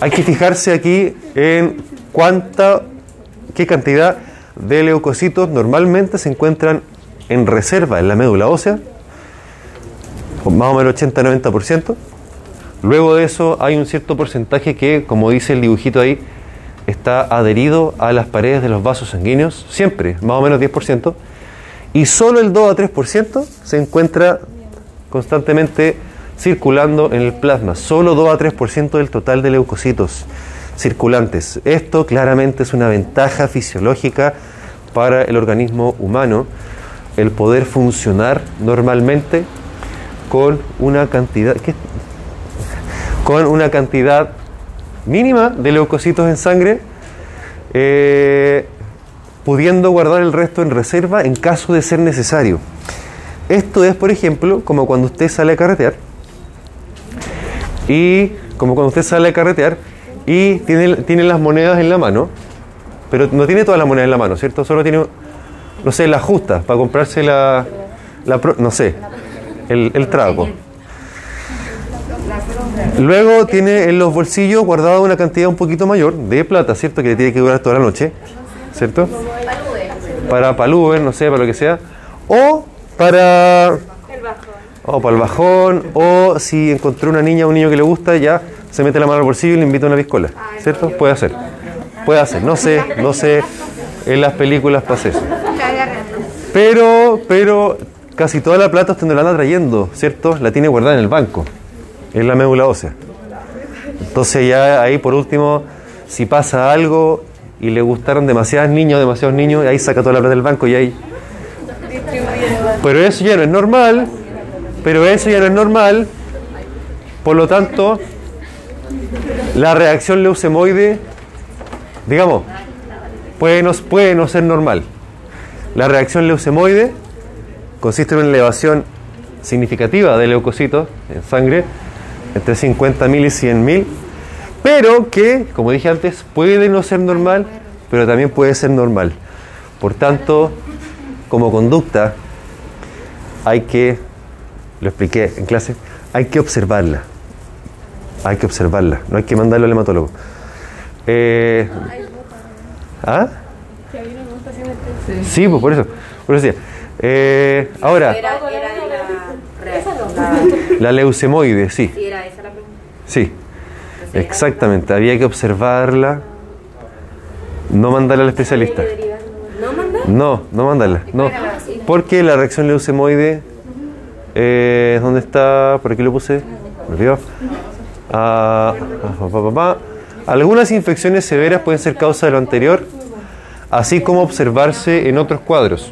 Hay que fijarse aquí en cuánta, qué cantidad de leucocitos normalmente se encuentran en reserva en la médula ósea, más o menos 80-90%. Luego de eso hay un cierto porcentaje que, como dice el dibujito ahí, está adherido a las paredes de los vasos sanguíneos, siempre, más o menos 10%, y solo el 2 a 3% se encuentra constantemente circulando en el plasma, solo 2 a 3% del total de leucocitos circulantes. Esto claramente es una ventaja fisiológica para el organismo humano el poder funcionar normalmente con una cantidad ¿qué? con una cantidad mínima de leucocitos en sangre eh, pudiendo guardar el resto en reserva en caso de ser necesario. Esto es, por ejemplo, como cuando usted sale a carretear y como cuando usted sale a carretear y tiene, tiene las monedas en la mano, pero no tiene todas las monedas en la mano, ¿cierto? Solo tiene, no sé, las justas para comprarse la, no sé, el trago. Luego tiene en los bolsillos guardada una cantidad un poquito mayor de plata, ¿cierto? Que le tiene que durar toda la noche, ¿cierto? Para palúber, no sé, para lo que sea. O para... O para el bajón, o si encontró una niña o un niño que le gusta, ya se mete la mano al bolsillo y le invita a una piscola, ¿cierto? Puede hacer. Puede hacer. No sé, no sé, en las películas pasa eso. Pero, pero casi toda la plata usted no la anda trayendo, ¿cierto? La tiene guardada en el banco, en la médula ósea. Entonces ya ahí por último, si pasa algo y le gustaron demasiados niños, demasiados niños, ahí saca toda la plata del banco y ahí... Pero eso ya no es normal, pero eso ya no es normal, por lo tanto, la reacción leucemoide, digamos, puede no, puede no ser normal. La reacción leucemoide consiste en una elevación significativa de leucocitos en sangre, entre 50.000 y 100.000, pero que, como dije antes, puede no ser normal, pero también puede ser normal. Por tanto, como conducta, hay que, lo expliqué en clase, hay que observarla. Hay que observarla, no hay que mandarlo al hematólogo. Eh, ¿Ah? Sí, pues por eso. Por eso decía. Eh, ahora, Era, era la, leucemoide, sí. sí, era esa la pregunta. Sí, exactamente. Había que observarla, no mandarla al especialista. ¿No manda? No, no mandarla. No, porque la reacción leucemoide, eh, ¿dónde está? Por aquí lo puse. Me olvidó. Ah, pa. Algunas infecciones severas pueden ser causa de lo anterior, así como observarse en otros cuadros,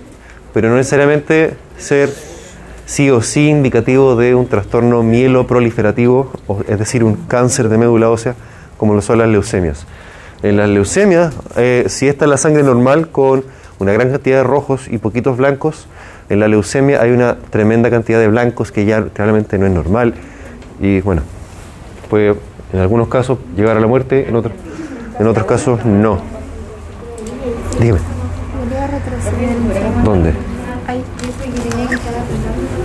pero no necesariamente ser sí o sí indicativo de un trastorno mieloproliferativo, o- es decir, un cáncer de médula ósea, como lo son las leucemias. En las leucemias, eh, si esta es la sangre normal con una gran cantidad de rojos y poquitos blancos, en la leucemia hay una tremenda cantidad de blancos que ya realmente no es normal y bueno, puede en algunos casos llegar a la muerte, en otros, en otros casos no. Dígame. ¿Dónde?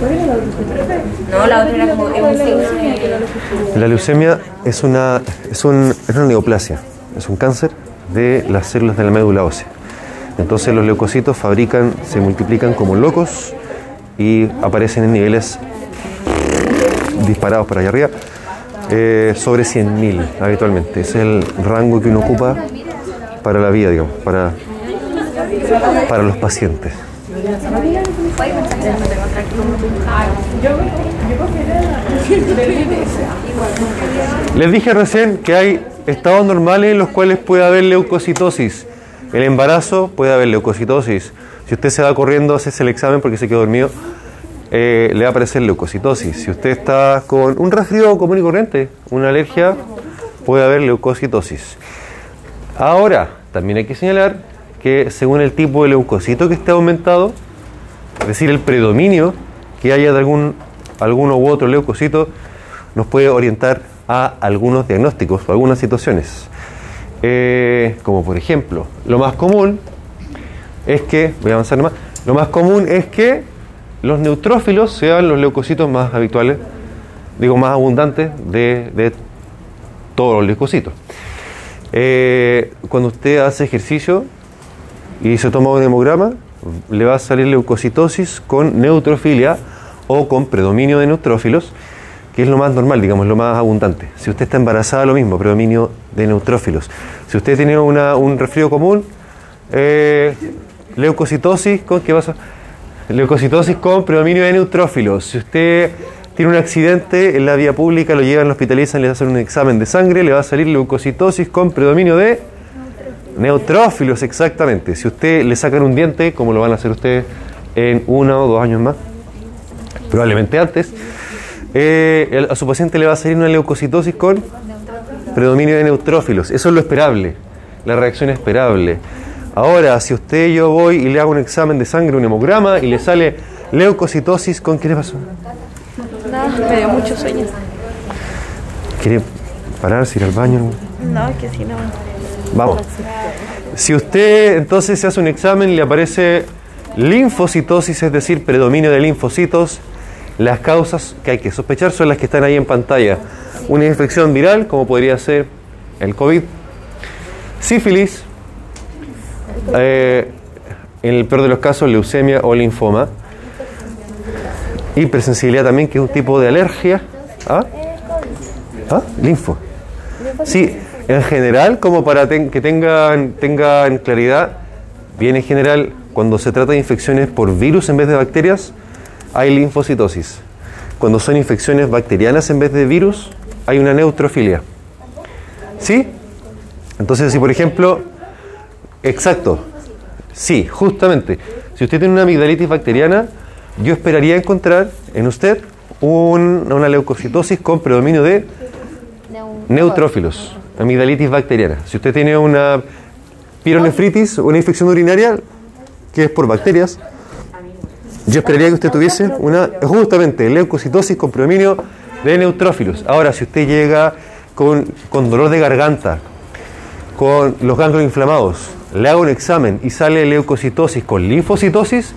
No, la leucemia es una, es, un, es una neoplasia, es un cáncer de las células de la médula ósea. Entonces los leucocitos fabrican, se multiplican como locos y aparecen en niveles disparados para allá arriba, eh, sobre 100.000 habitualmente. Es el rango que uno ocupa para la vida, digamos, para, para los pacientes. Les dije recién que hay estados normales en los cuales puede haber leucocitosis. El embarazo puede haber leucocitosis. Si usted se va corriendo, hace el examen porque se quedó dormido, eh, le va a aparecer leucocitosis. Si usted está con un resfriado común y corriente, una alergia, puede haber leucocitosis. Ahora, también hay que señalar que según el tipo de leucocito que esté aumentado, es decir, el predominio que haya de algún alguno u otro leucocito, nos puede orientar a algunos diagnósticos o algunas situaciones. Eh, como por ejemplo, lo más común es que, voy a avanzar más, lo más común es que los neutrófilos sean los leucocitos más habituales, digo, más abundantes de, de todos los leucocitos. Eh, cuando usted hace ejercicio y se toma un hemograma, le va a salir leucocitosis con neutrofilia o con predominio de neutrófilos, que es lo más normal, digamos, lo más abundante. Si usted está embarazada, lo mismo, predominio de neutrófilos. Si usted tiene una, un resfrío común, eh, leucocitosis con, ¿qué pasa? Leucocitosis con predominio de neutrófilos. Si usted tiene un accidente en la vía pública, lo llevan, lo hospitalizan, le hacen un examen de sangre, le va a salir leucocitosis con predominio de neutrófilos, exactamente. Si usted le sacan un diente, como lo van a hacer ustedes en uno o dos años más, probablemente antes, eh, a su paciente le va a salir una leucocitosis con predominio de neutrófilos. Eso es lo esperable, la reacción esperable. Ahora, si usted yo voy y le hago un examen de sangre, un hemograma, y le sale leucocitosis, ¿con qué le pasó? Nada, me dio mucho sueño. ¿Quiere pararse, ir al baño? No, es que si no. Vamos. Si usted entonces se hace un examen y le aparece linfocitosis, es decir, predominio de linfocitos, las causas que hay que sospechar son las que están ahí en pantalla. Una infección viral, como podría ser el COVID, sífilis, eh, en el peor de los casos, leucemia o linfoma, hipersensibilidad también, que es un tipo de alergia. ¿Ah? ¿Ah? Linfo. Sí, en general, como para ten- que tengan, tengan claridad, bien en general, cuando se trata de infecciones por virus en vez de bacterias, hay linfocitosis. Cuando son infecciones bacterianas en vez de virus, hay una neutrofilia. ¿Sí? Entonces, si por ejemplo, exacto, sí, justamente, si usted tiene una amigdalitis bacteriana, yo esperaría encontrar en usted un- una leucocitosis con predominio de neutrófilos, amigdalitis bacteriana. Si usted tiene una pironefritis, una infección urinaria que es por bacterias, yo esperaría que usted tuviese una justamente leucocitosis con predominio de neutrófilos. Ahora, si usted llega con, con dolor de garganta, con los ganglios inflamados, le hago un examen y sale leucocitosis con linfocitosis,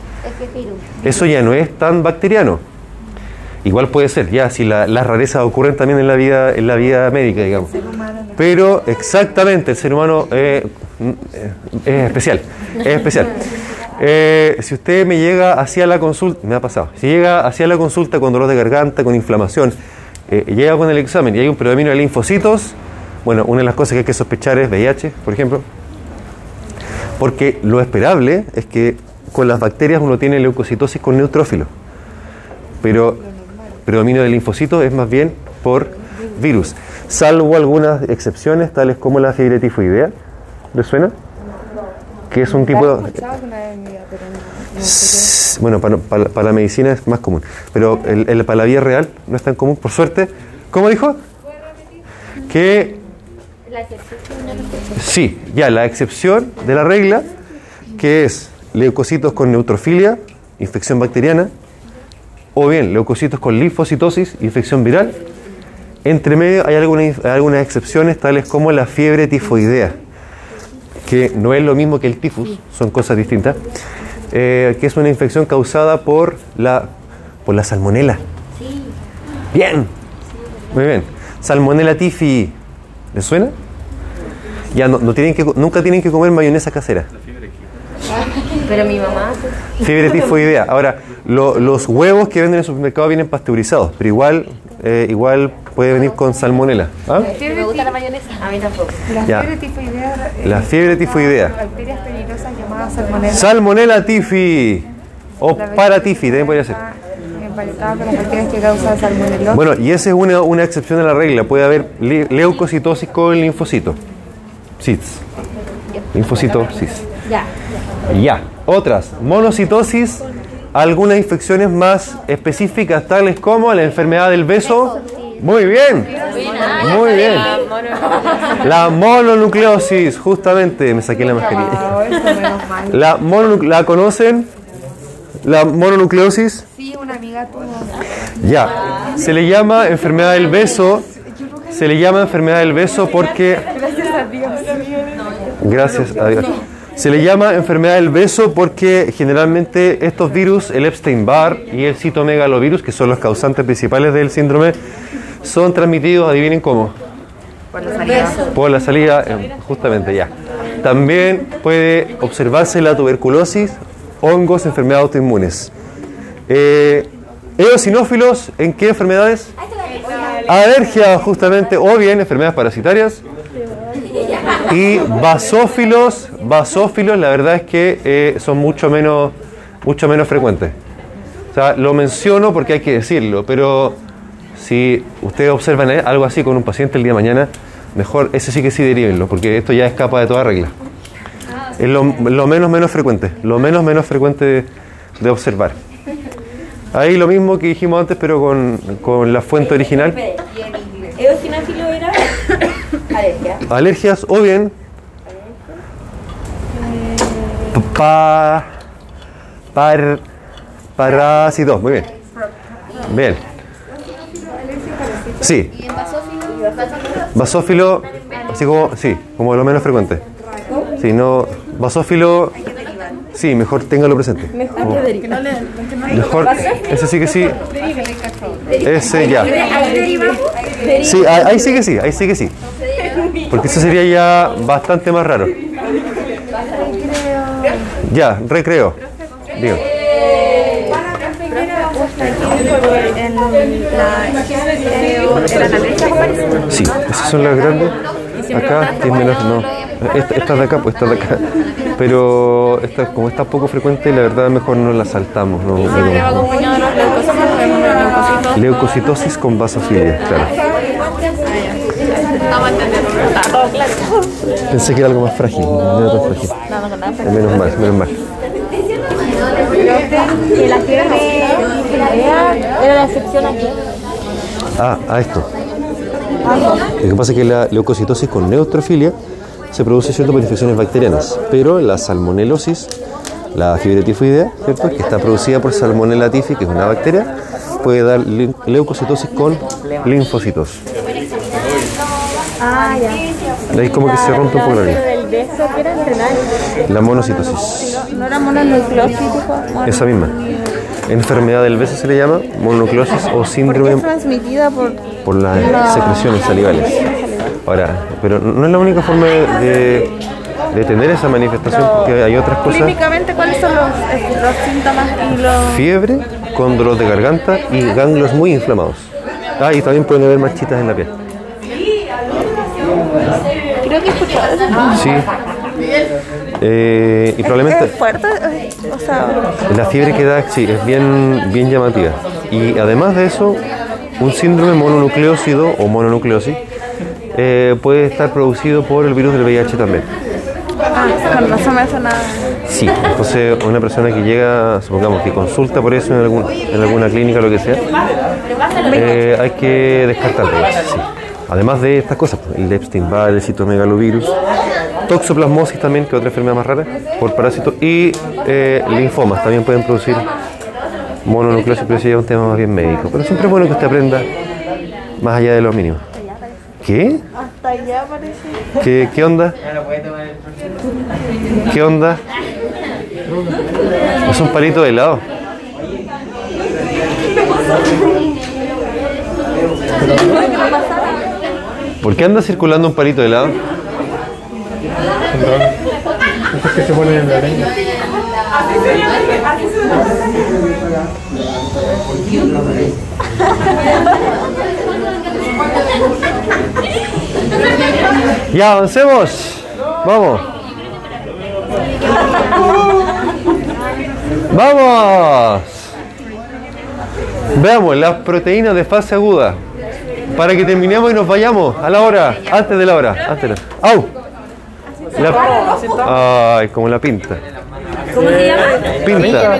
eso ya no es tan bacteriano. Igual puede ser, ya, si la- las rarezas ocurren también en la vida, en la vida médica, digamos. Pero exactamente, el ser humano eh, mm, eh, es especial, es especial. Eh, si usted me llega hacia la consulta, me ha pasado, si llega hacia la consulta con dolor de garganta, con inflamación, eh, llega con el examen y hay un predominio de linfocitos, bueno, una de las cosas que hay que sospechar es VIH, por ejemplo, porque lo esperable es que con las bacterias uno tiene leucocitosis con neutrófilo, pero predominio de linfocitos es más bien por virus, salvo algunas excepciones tales como la fiebre tifoidea. ¿Le suena? Que es un tipo de... Bueno, para, para- para la medicina es más común, pero el, el- para la vida real no es tan común, por suerte. ¿Cómo dijo? Que Sí, ya, la excepción de la regla, que es leucocitos con neutrofilia, infección bacteriana, o bien leucocitos con linfocitosis, infección viral. Entre medio hay algunas, hay algunas excepciones, tales como la fiebre tifoidea, que no es lo mismo que el tifus, son cosas distintas, eh, que es una infección causada por la, por la salmonela. Bien, muy bien. Salmonella tifi, ¿les suena? Ya no, no tienen que, nunca tienen que comer mayonesa casera. Pero mi mamá. Fiebre tifoidea. Ahora, lo- los huevos que venden en el supermercado vienen pasteurizados, pero igual, eh, igual puede venir con salmonela. ¿Ah? Me gusta la mayonesa. A mí tampoco. La Ya. fiebre tifoidea. eh, La fiebre tifoidea. Bacterias peligrosas llamadas salmonella. Salmonella tifi o paratifi, también podría ser. Emparentada con las bacterias que causan salmonellosis. Bueno, y esa es una, una excepción a la regla. Puede haber leucocitosis con linfocito. CITS. Linfocitosis. Ya. Ya. Otras. Monocitosis. Algunas infecciones más específicas, tales como la enfermedad del beso. Muy bien. Muy bien. La mononucleosis, justamente. Me saqué la mascarilla. La, ¿La conocen? La mononucleosis. Sí, una amiga tuvo. Ya. Se le llama enfermedad del beso. Se le llama enfermedad del beso porque. Gracias a Dios. Gracias a Dios. Se le llama enfermedad del beso porque generalmente estos virus, el Epstein-Barr y el citomegalovirus, que son los causantes principales del síndrome, son transmitidos, adivinen cómo. Por la salida, eh, justamente ya. También puede observarse la tuberculosis, hongos, enfermedades autoinmunes. Eh, eosinófilos, ¿en qué enfermedades? Alergia, justamente, o bien enfermedades parasitarias. Y basófilos, basófilos, la verdad es que eh, son mucho menos, mucho menos frecuentes. O sea, lo menciono porque hay que decirlo, pero si ustedes observan eh, algo así con un paciente el día de mañana, mejor ese sí que sí derivenlo, porque esto ya escapa de toda regla. Es lo, menos menos frecuente, lo menos menos frecuente de observar. Ahí lo mismo que dijimos antes, pero con, la fuente original. Eosinófilo alergia. Alergias o bien pa, par, parásitos. Muy bien. Bien. Sí. Basófilo, así como, sí, como lo menos frecuente. Sí, no, basófilo, sí, mejor téngalo presente. Como- Mejor, ese sí que sí. Ese ya. Sí, ahí ahí sí que sí, ahí sí que sí. Porque eso sería ya bastante más raro. Ya, recreo. Digo. Sí, esas son las grandes. Acá tienen menos, no. Esta, esta de acá, pues esta de acá. Pero esta, como está poco frecuente, la verdad mejor no la saltamos. No, no- leucocitos. Leucocitosis con vasofilia, claro. Claro. Pensé que era algo más frágil, no era tan frágil. Nada con nada. Menos mal, menos mal. Y la fiebre era, era la excepción aquí. Ah, a esto. Lo que pasa es que la leucocitosis con neutrofilia se produce cierto por infecciones bacterianas, pero la salmonelosis, la fiebre tifoidea, ¿cierto? que está producida por Salmonella tifi, que es una bacteria, puede dar leu- leucocitosis con linfocitos. Ah, ya. Ahí como que se rompe un poco la. La monocitosis, No era mononucleosis, esa misma. Enfermedad del beso se le llama mononucleosis o síndrome transmitida por. por las secreciones salivales. Ahora, pero no es la única forma de, de tener esa manifestación, porque hay otras cosas. Clínicamente, ¿cuáles son los, eh, los síntomas y los. Fiebre con dolor de garganta y ganglios muy inflamados. Ah, y también pueden haber manchitas en la piel. Creo que. Sí. Eh, y probablemente ¿Es fuerte? Eh, O sea, la fiebre que da, sí, es bien, bien llamativa. Y además de eso, un síndrome mononucleócido o mononucleosis eh, puede estar producido por el virus del VIH también. ah, con razón me suena. Sí, entonces una persona que llega, supongamos que consulta por eso en, algún- en alguna clínica o lo que sea, eh, hay que descartar de eso, sí. Además de estas cosas, pues, el Epstein-Barr, el citomegalovirus, toxoplasmosis también, que es otra enfermedad más rara, por parásitos, y eh, linfomas también pueden producir mononucleosis, pero eso ya es un tema más bien médico. Pero siempre es bueno que usted aprenda más allá de lo mínimo. ¿Qué? Hasta allá parece. ¿Qué, qué onda? ¿Qué onda? Es un palito de helado. ¿Por qué anda circulando un palito de helado? Ya, avancemos. Vamos. Vamos. Veamos las proteínas de fase aguda. Para que terminemos y nos vayamos a la hora, antes de la hora. Antes de la... ¡Au! La- Ay, como la pinta. ¿Cómo se llama? Pinta.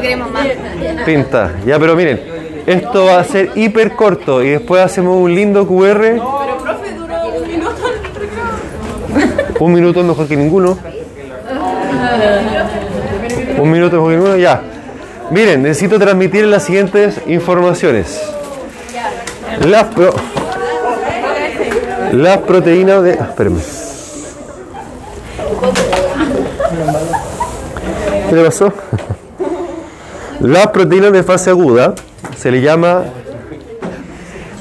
Pinta. Ya, pero miren, esto va a ser hiper corto y después hacemos un lindo QR. Un minuto es mejor que ninguno. Un minuto es mejor que ninguno, ya. Miren, necesito transmitir las siguientes informaciones. Las, pro- las proteínas de. ah. ¿Qué le pasó? Las proteínas de fase aguda se le llama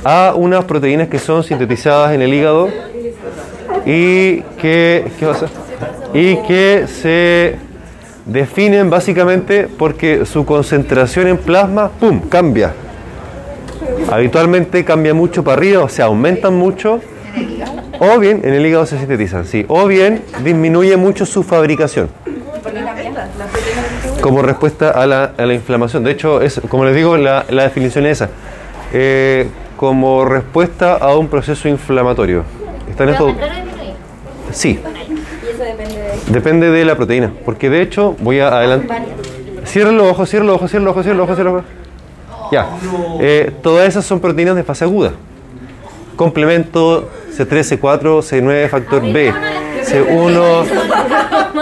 a unas proteínas que son sintetizadas en el hígado y que ¿qué y que se definen básicamente porque su concentración en plasma pum cambia habitualmente cambia mucho para arriba o aumentan mucho o bien en el hígado se sintetizan sí o bien disminuye mucho su fabricación como respuesta a la, a la inflamación. De hecho, es, como les digo, la, la definición es esa. Eh, como respuesta a un proceso inflamatorio. ¿Están estos? Sí. Depende de la proteína. Porque de hecho, voy a adelantar. Cierren los ojos, cierren los ojos, cierren los ojos, cierren los ojos, cierren los ojos. Ya. Eh, todas esas son proteínas de fase aguda. Complemento C3, C4, C9, factor B, C1,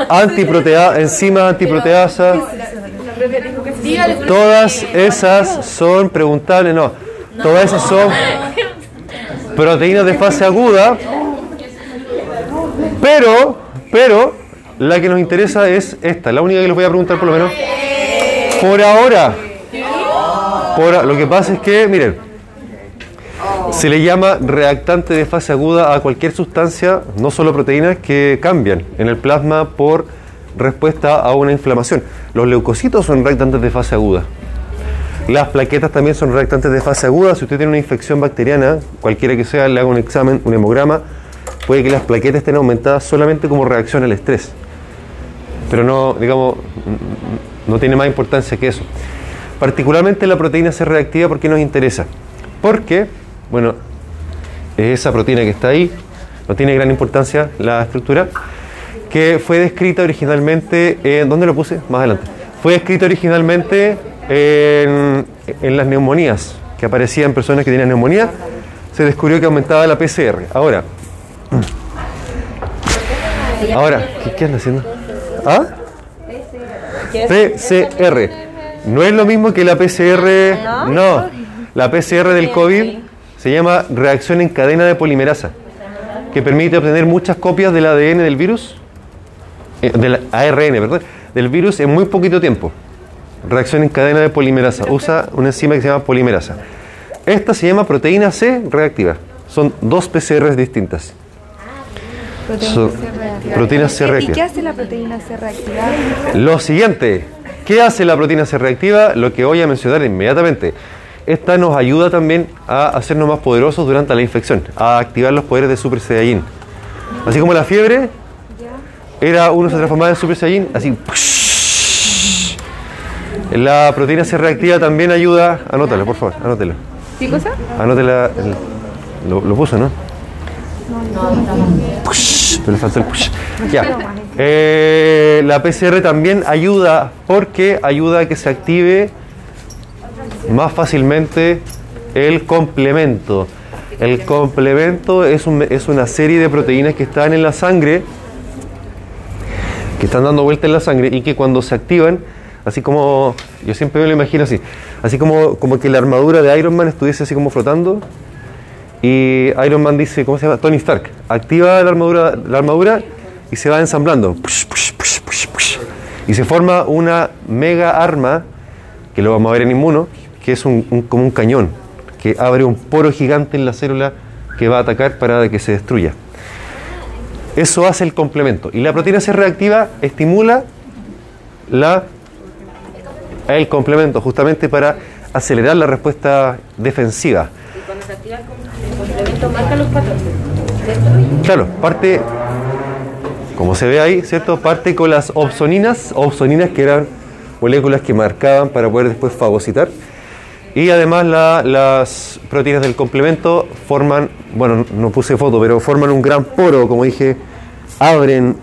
antiprotea, enzima antiproteasa. Todas esas son preguntables, no. Todas esas son proteínas de fase aguda. Pero, pero, la que nos interesa es esta, la única que les voy a preguntar por lo menos. Por ahora. Por, lo que pasa es que, miren, se le llama reactante de fase aguda a cualquier sustancia, no solo proteínas, que cambian en el plasma por respuesta a una inflamación. Los leucocitos son reactantes de fase aguda. Las plaquetas también son reactantes de fase aguda. Si usted tiene una infección bacteriana, cualquiera que sea, le haga un examen, un hemograma, puede que las plaquetas estén aumentadas solamente como reacción al estrés. Pero no, digamos, no tiene más importancia que eso. Particularmente la proteína C reactiva, ¿por qué nos interesa? Porque, bueno, es esa proteína que está ahí, no tiene gran importancia la estructura, que fue descrita originalmente, en, ¿dónde lo puse? Más adelante. Fue descrita originalmente en, en las neumonías, que aparecían en personas que tenían neumonía, se descubrió que aumentaba la PCR. Ahora, ahora, ¿qué, qué anda haciendo? ¿Ah? PCR. No es lo mismo que la PCR. No. La PCR del COVID se llama reacción en cadena de polimerasa, que permite obtener muchas copias del ADN del virus, eh, del ARN, perdón, del virus en muy poquito tiempo. Reacción en cadena de polimerasa. Usa una enzima que se llama polimerasa. Esta se llama proteína C reactiva. Son dos PCRs distintas. Son proteínas C ¿Y qué hace la proteína C reactivada? Lo siguiente, ¿qué hace la proteína C reactiva? Lo que voy a mencionar inmediatamente. Esta nos ayuda también a hacernos más poderosos durante la infección, a activar los poderes de Super Saiyajin. Así como la fiebre, era uno se transformaba en Super Saiyajin, así. La proteína C reactiva también ayuda, anótalo por favor, anótelo. ¿Qué cosa? Anótela, el- lo, lo puso, ¿no? Push, pero le faltó el push. Ya. Eh, la PCR también ayuda porque ayuda a que se active más fácilmente el complemento. El complemento es, un- es una serie de proteínas que están en la sangre, que están dando vuelta en la sangre y que cuando se activan, así como, yo siempre me lo imagino así, así como, como que la armadura de Iron Man estuviese así como flotando y Iron Man dice, ¿cómo se llama? Tony Stark, activa la armadura, la armadura y se va ensamblando. Y se forma una mega arma, que lo vamos a ver en Inmuno, que es un, un- como un cañón, que abre un poro gigante en la célula que va a atacar para que se destruya. Eso hace el complemento. Y la proteína C reactiva estimula la, el complemento justamente para acelerar la respuesta defensiva. Y cuando se activa el complemento, marca los patrones. Claro, parte, como se ve ahí, ¿cierto? Parte con las opsoninas, opsoninas que eran moléculas que marcaban para poder después fagocitar. Y además la- las proteínas del complemento forman, bueno, no puse foto, pero forman un gran poro, como dije, abren,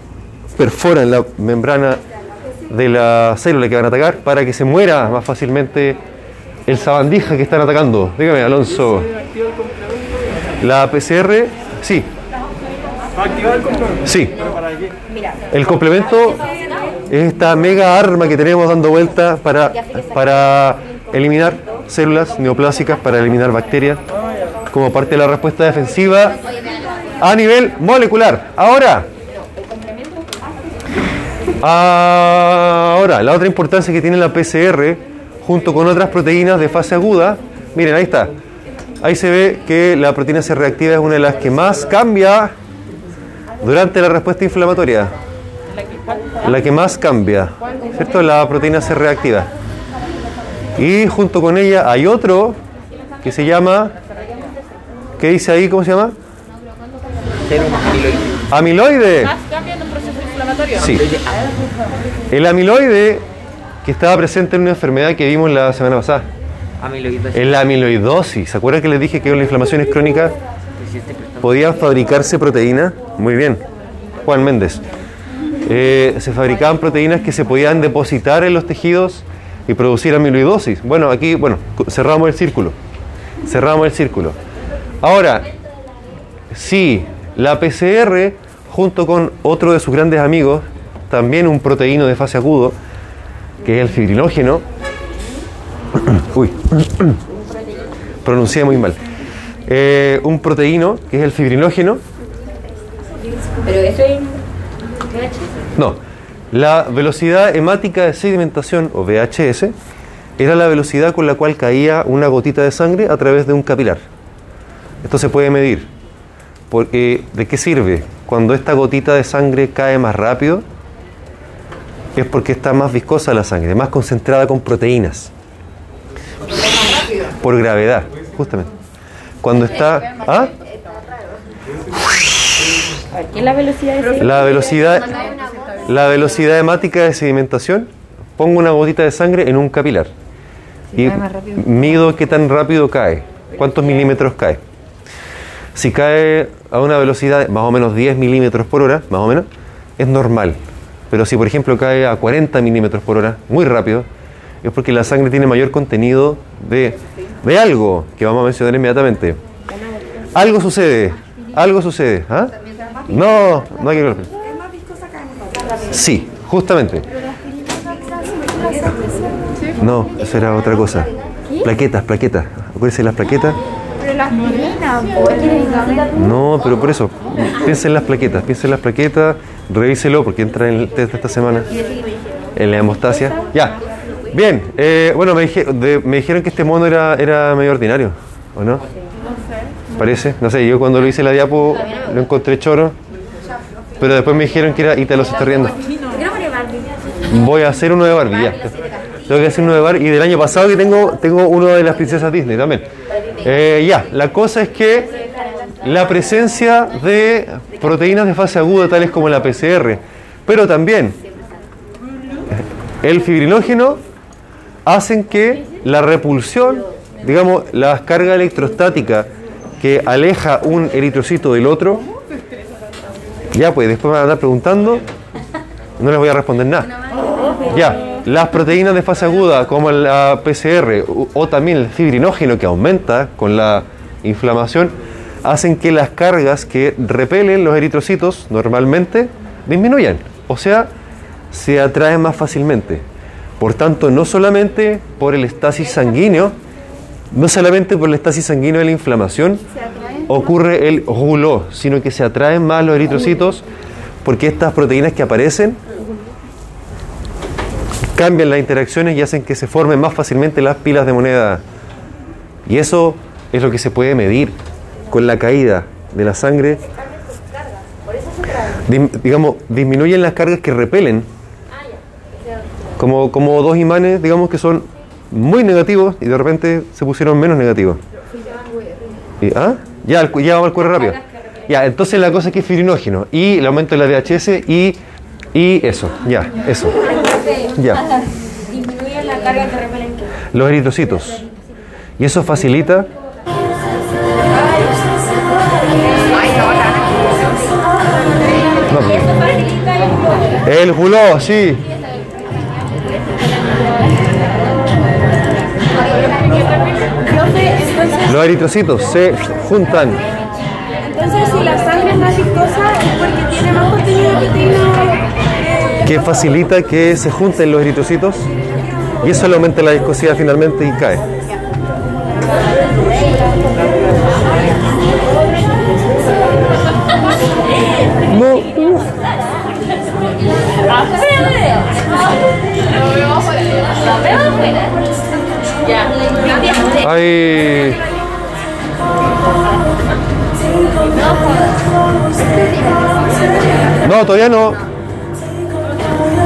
perforan la membrana de la célula que van a atacar para que se muera más fácilmente el sabandija que están atacando. Dígame, Alonso. La PCR, sí. Sí. El complemento es esta mega arma que tenemos dando vuelta para, para eliminar células neoplásicas, para eliminar bacterias, como parte de la respuesta defensiva a nivel molecular. Ahora, ahora, la otra importancia que tiene la PCR junto con otras proteínas de fase aguda, miren, ahí está. Ahí se ve que la proteína C reactiva es una de las que más cambia durante la respuesta inflamatoria. La que más cambia, ¿cierto? La proteína C reactiva. Y junto con ella hay otro que se llama, ¿qué dice ahí? ¿Cómo se llama? Amiloide. Sí. El amiloide que estaba presente en una enfermedad que vimos la semana pasada. En la amiloidosis. ¿Se acuerdan que les dije que con las inflamaciones crónicas podían fabricarse proteínas? Muy bien. Juan Méndez. Eh, se fabricaban proteínas que se podían depositar en los tejidos y producir amiloidosis. Bueno, aquí, bueno, cerramos el círculo. Cerramos el círculo. Ahora, si la PCR, junto con otro de sus grandes amigos, también un proteíno de fase agudo, que es el fibrinógeno, uy, pronuncié muy mal, Eh, un proteíno, que es el fibrinógeno, Pero eso es no, la velocidad hemática de sedimentación, o VHS, era la velocidad con la cual caía una gotita de sangre a través de un capilar. Esto se puede medir. Porque, ¿De qué sirve? Cuando esta gotita de sangre cae más rápido, es porque está más viscosa la sangre, más concentrada con proteínas. Por gravedad, justamente. Cuando está... ¿Ah? ¿Qué es la velocidad? La velocidad, hemática de sedimentación, pongo una gotita de sangre en un capilar y mido qué tan rápido cae, cuántos milímetros cae. Si cae a una velocidad de más o menos 10 milímetros por hora, más o menos, es normal. Pero si por ejemplo cae a 40 milímetros por hora, muy rápido, es porque la sangre tiene mayor contenido de, de algo que vamos a mencionar inmediatamente. Algo sucede, algo sucede. ¿ah? No, no hay que Sí, justamente. No, eso era otra cosa. Plaquetas, plaquetas. Acuérdense de las plaquetas. Medicamento. No, pero por eso, piensa en las plaquetas, piensa en las plaquetas, revíselo porque entra en el test de esta semana, en la hemostasia. Ya, bien, eh, bueno, me, dije- de- me dijeron que este mono era, era medio ordinario, ¿o no? Parece, no sé, yo cuando lo hice la diapo lo encontré choro, pero después me dijeron que era Ítalo se está riendo. Voy a hacer uno de Barbie. Tengo que hacer uno de Barbie y del año pasado que tengo, tengo uno de las princesas Disney también. Eh, ya, la cosa es que la presencia de proteínas de fase aguda tales como la PCR, pero también el fibrinógeno hacen que la repulsión, digamos, la carga electrostática que aleja un eritrocito del otro, ya pues después me van a andar preguntando, no les voy a responder nada. Ya, las proteínas de fase aguda como la PCR o también el fibrinógeno que aumenta con la inflamación, hacen que las cargas que repelen los eritrocitos normalmente disminuyan, o sea, se atraen más fácilmente. Por tanto, no solamente por el estasis sanguíneo, no solamente por el estasis sanguíneo de la inflamación ocurre el huló, sino que se atraen más los eritrocitos porque estas proteínas que aparecen cambian las interacciones y hacen que se formen más fácilmente las pilas de moneda. Y eso es lo que se puede medir con la caída de la sangre. Digamos, disminuyen las cargas que repelen. Como, como dos imanes, digamos que son muy negativos y de repente se pusieron menos negativos. Y- ¿Ah? Ya, el ya vamos al cuero rápido. Ya, entonces la cosa es que es fibrinógeno y el aumento de la VHS y, y eso, ya, eso. Ya. Disminuye la carga que repelen que. los eritrocitos. Y eso facilita. No, el juló, sí. Entonces, Los eritrocitos se juntan. entonces si la sangre es más viscosa es porque tiene más contenido de proteína. eh, que facilita que se junten los eritrocitos y eso le aumenta la viscosidad finalmente y cae. No, hay No, todavía no.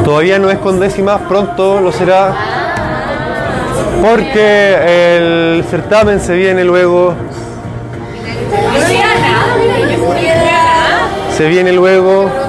Todavía no es con décimas, pronto lo será. Porque el certamen se viene luego. Se viene luego.